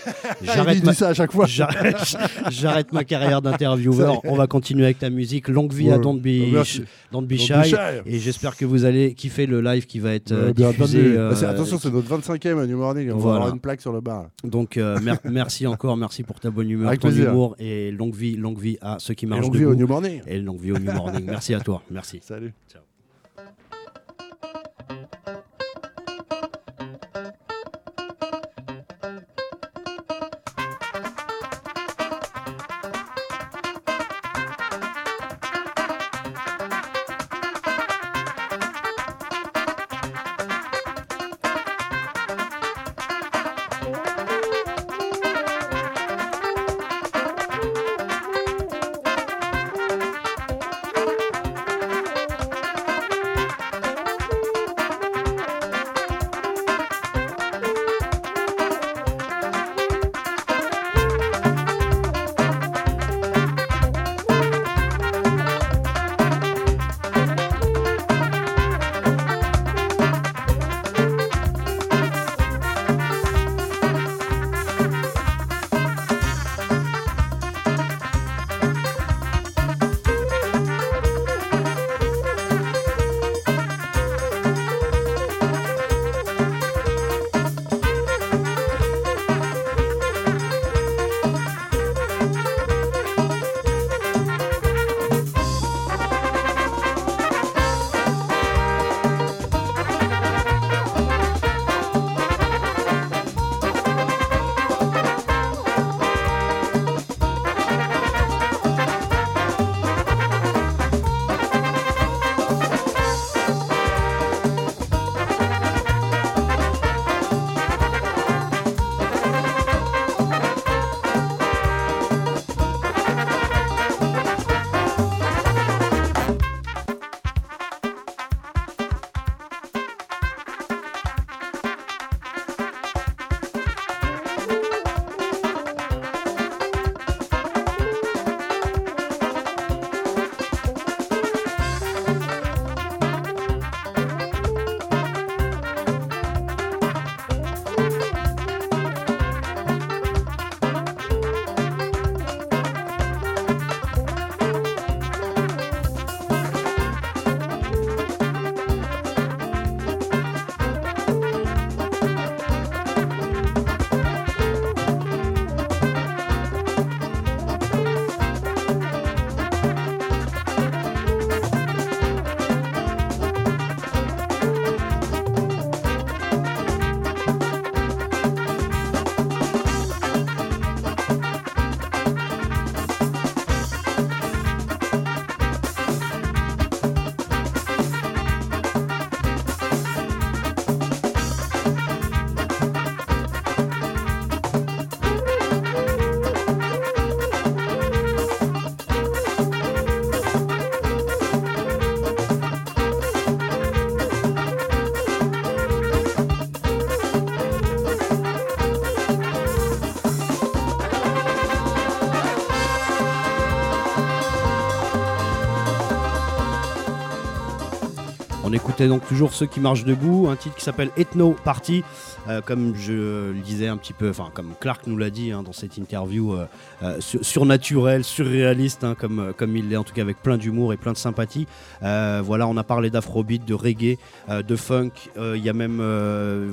Ah, il dit ça à chaque fois. J'arrête j'arrête ma carrière d'intervieweur. On va continuer avec ta musique. Longue vie à Ouais. Don't Be, merci. Don't Be Don't Shy. Be Shy. Et j'espère que vous allez kiffer le live qui va être euh, diffusé. euh, Bah, attention, c'est notre 25e à New Morning. On Voilà. va avoir une plaque sur le bar. donc euh, mer- merci encore, merci pour ta bonne humeur, Avec ton plaisir. humour et longue vie, longue vie à ceux qui Et marchent longue vie au debout. New Morning. Et longue vie au New Morning. Merci à toi. Merci. Salut. Ciao. Écoutait donc toujours ceux qui marchent debout, un titre qui s'appelle Ethno Party, euh, comme je le disais un petit peu, enfin comme Clark nous l'a dit hein, dans cette interview, euh, euh, sur- surnaturel, surréaliste, hein, comme, euh, comme il l'est en tout cas avec plein d'humour et plein de sympathie. Voilà, on a parlé d'afrobeat, de reggae, de funk, il y a même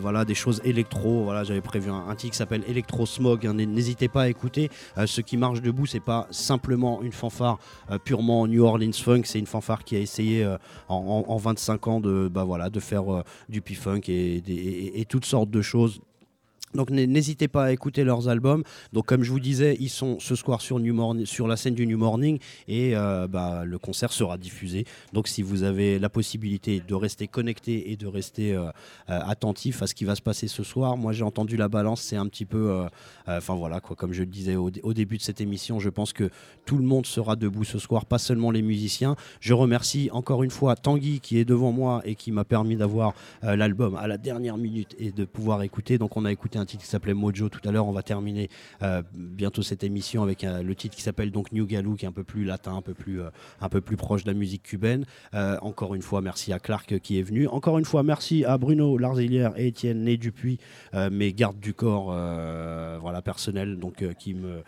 voilà, des choses électro, voilà, j'avais prévu un, un titre qui s'appelle Electro Smog, hein, n'hésitez pas à écouter. Ceux qui marchent debout, c'est pas simplement une fanfare purement New Orleans funk, c'est une fanfare qui a essayé en, en- en 25 ans de, bah voilà, de faire du P-Funk et- et toutes sortes de choses. Donc n'hé- n'hésitez pas à écouter leurs albums. Donc comme je vous disais, ils sont ce soir sur, New Morning, sur la scène du New Morning et euh, bah, le concert sera diffusé. Donc si vous avez la possibilité de rester connecté et de rester euh, euh, attentif à ce qui va se passer ce soir, moi j'ai entendu la balance, c'est un petit peu, enfin voilà quoi, comme je le disais au, au début de cette émission, je pense que tout le monde sera debout ce soir, pas seulement les musiciens. Je remercie encore une fois Tanguy qui est devant moi et qui m'a permis d'avoir l'album à la dernière minute et de pouvoir écouter. Donc on a écouté un titre qui s'appelait Mojo tout à l'heure. On va terminer euh, bientôt cette émission avec euh, le titre qui s'appelle donc New Galou, qui est un peu plus latin, un peu plus, euh, un peu plus proche de la musique cubaine. Encore une fois, merci à Clark qui est venu. Encore une fois, merci à Bruno Larzilière et Étienne Né Dupuis, mes gardes du corps, voilà personnels, donc qui me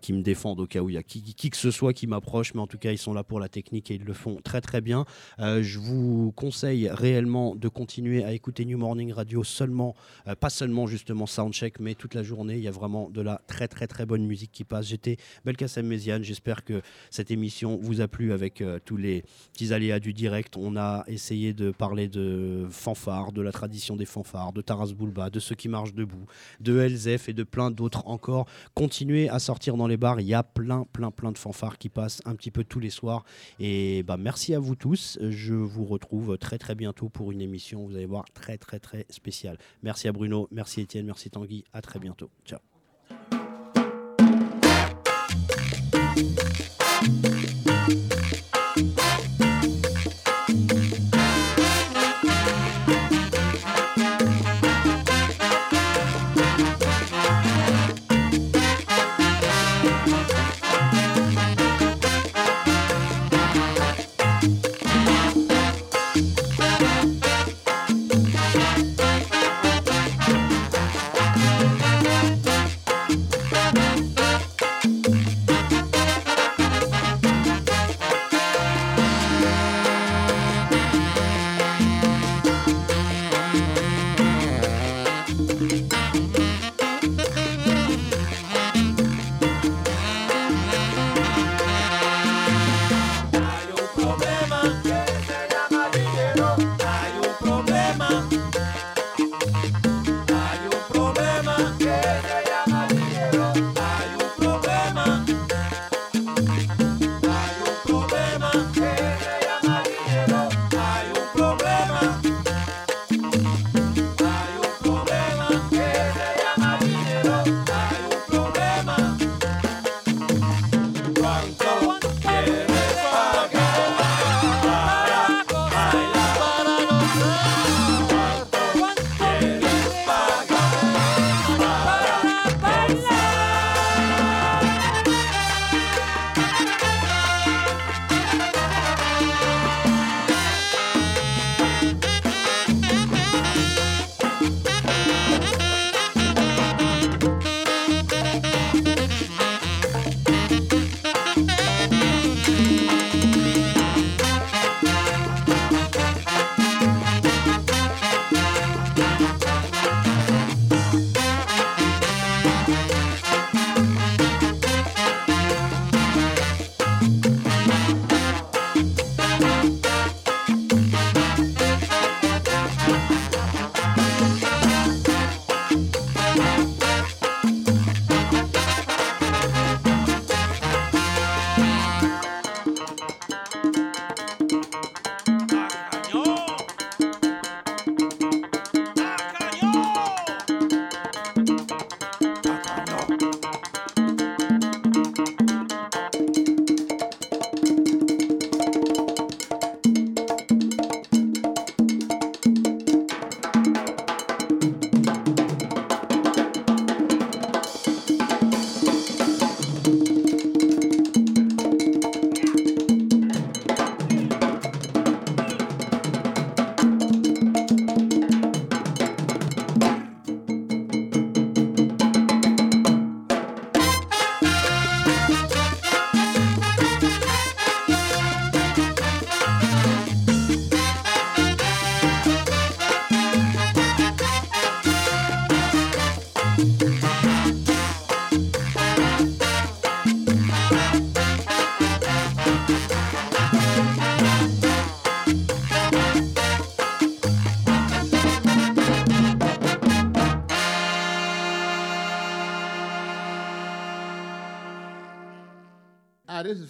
qui me défendent au cas où il y a qui, que ce soit qui m'approche, mais en tout cas ils sont là pour la technique et ils le font très très bien. Je vous conseille réellement de continuer à écouter New Morning Radio seulement, pas seulement justement Soundcheck, mais toute la journée. Il y a vraiment de la très très très bonne musique qui passe. J'étais Belkacem Méziane. J'espère que cette émission vous a plu avec euh, tous les petits aléas du direct. On a essayé de parler de fanfare, de la tradition des fanfares, de Taras Bulba, de ceux qui marchent debout, de Elzef et de plein d'autres encore. Continuez à sortir dans les bars. Il y a plein plein plein de fanfares qui passent un petit peu tous les soirs. Et bah, merci à vous tous. Je vous retrouve très très bientôt pour une émission, vous allez voir, très très très spéciale. Merci à Bruno, merci Étienne, merci Tanguy. À très bientôt. Ciao.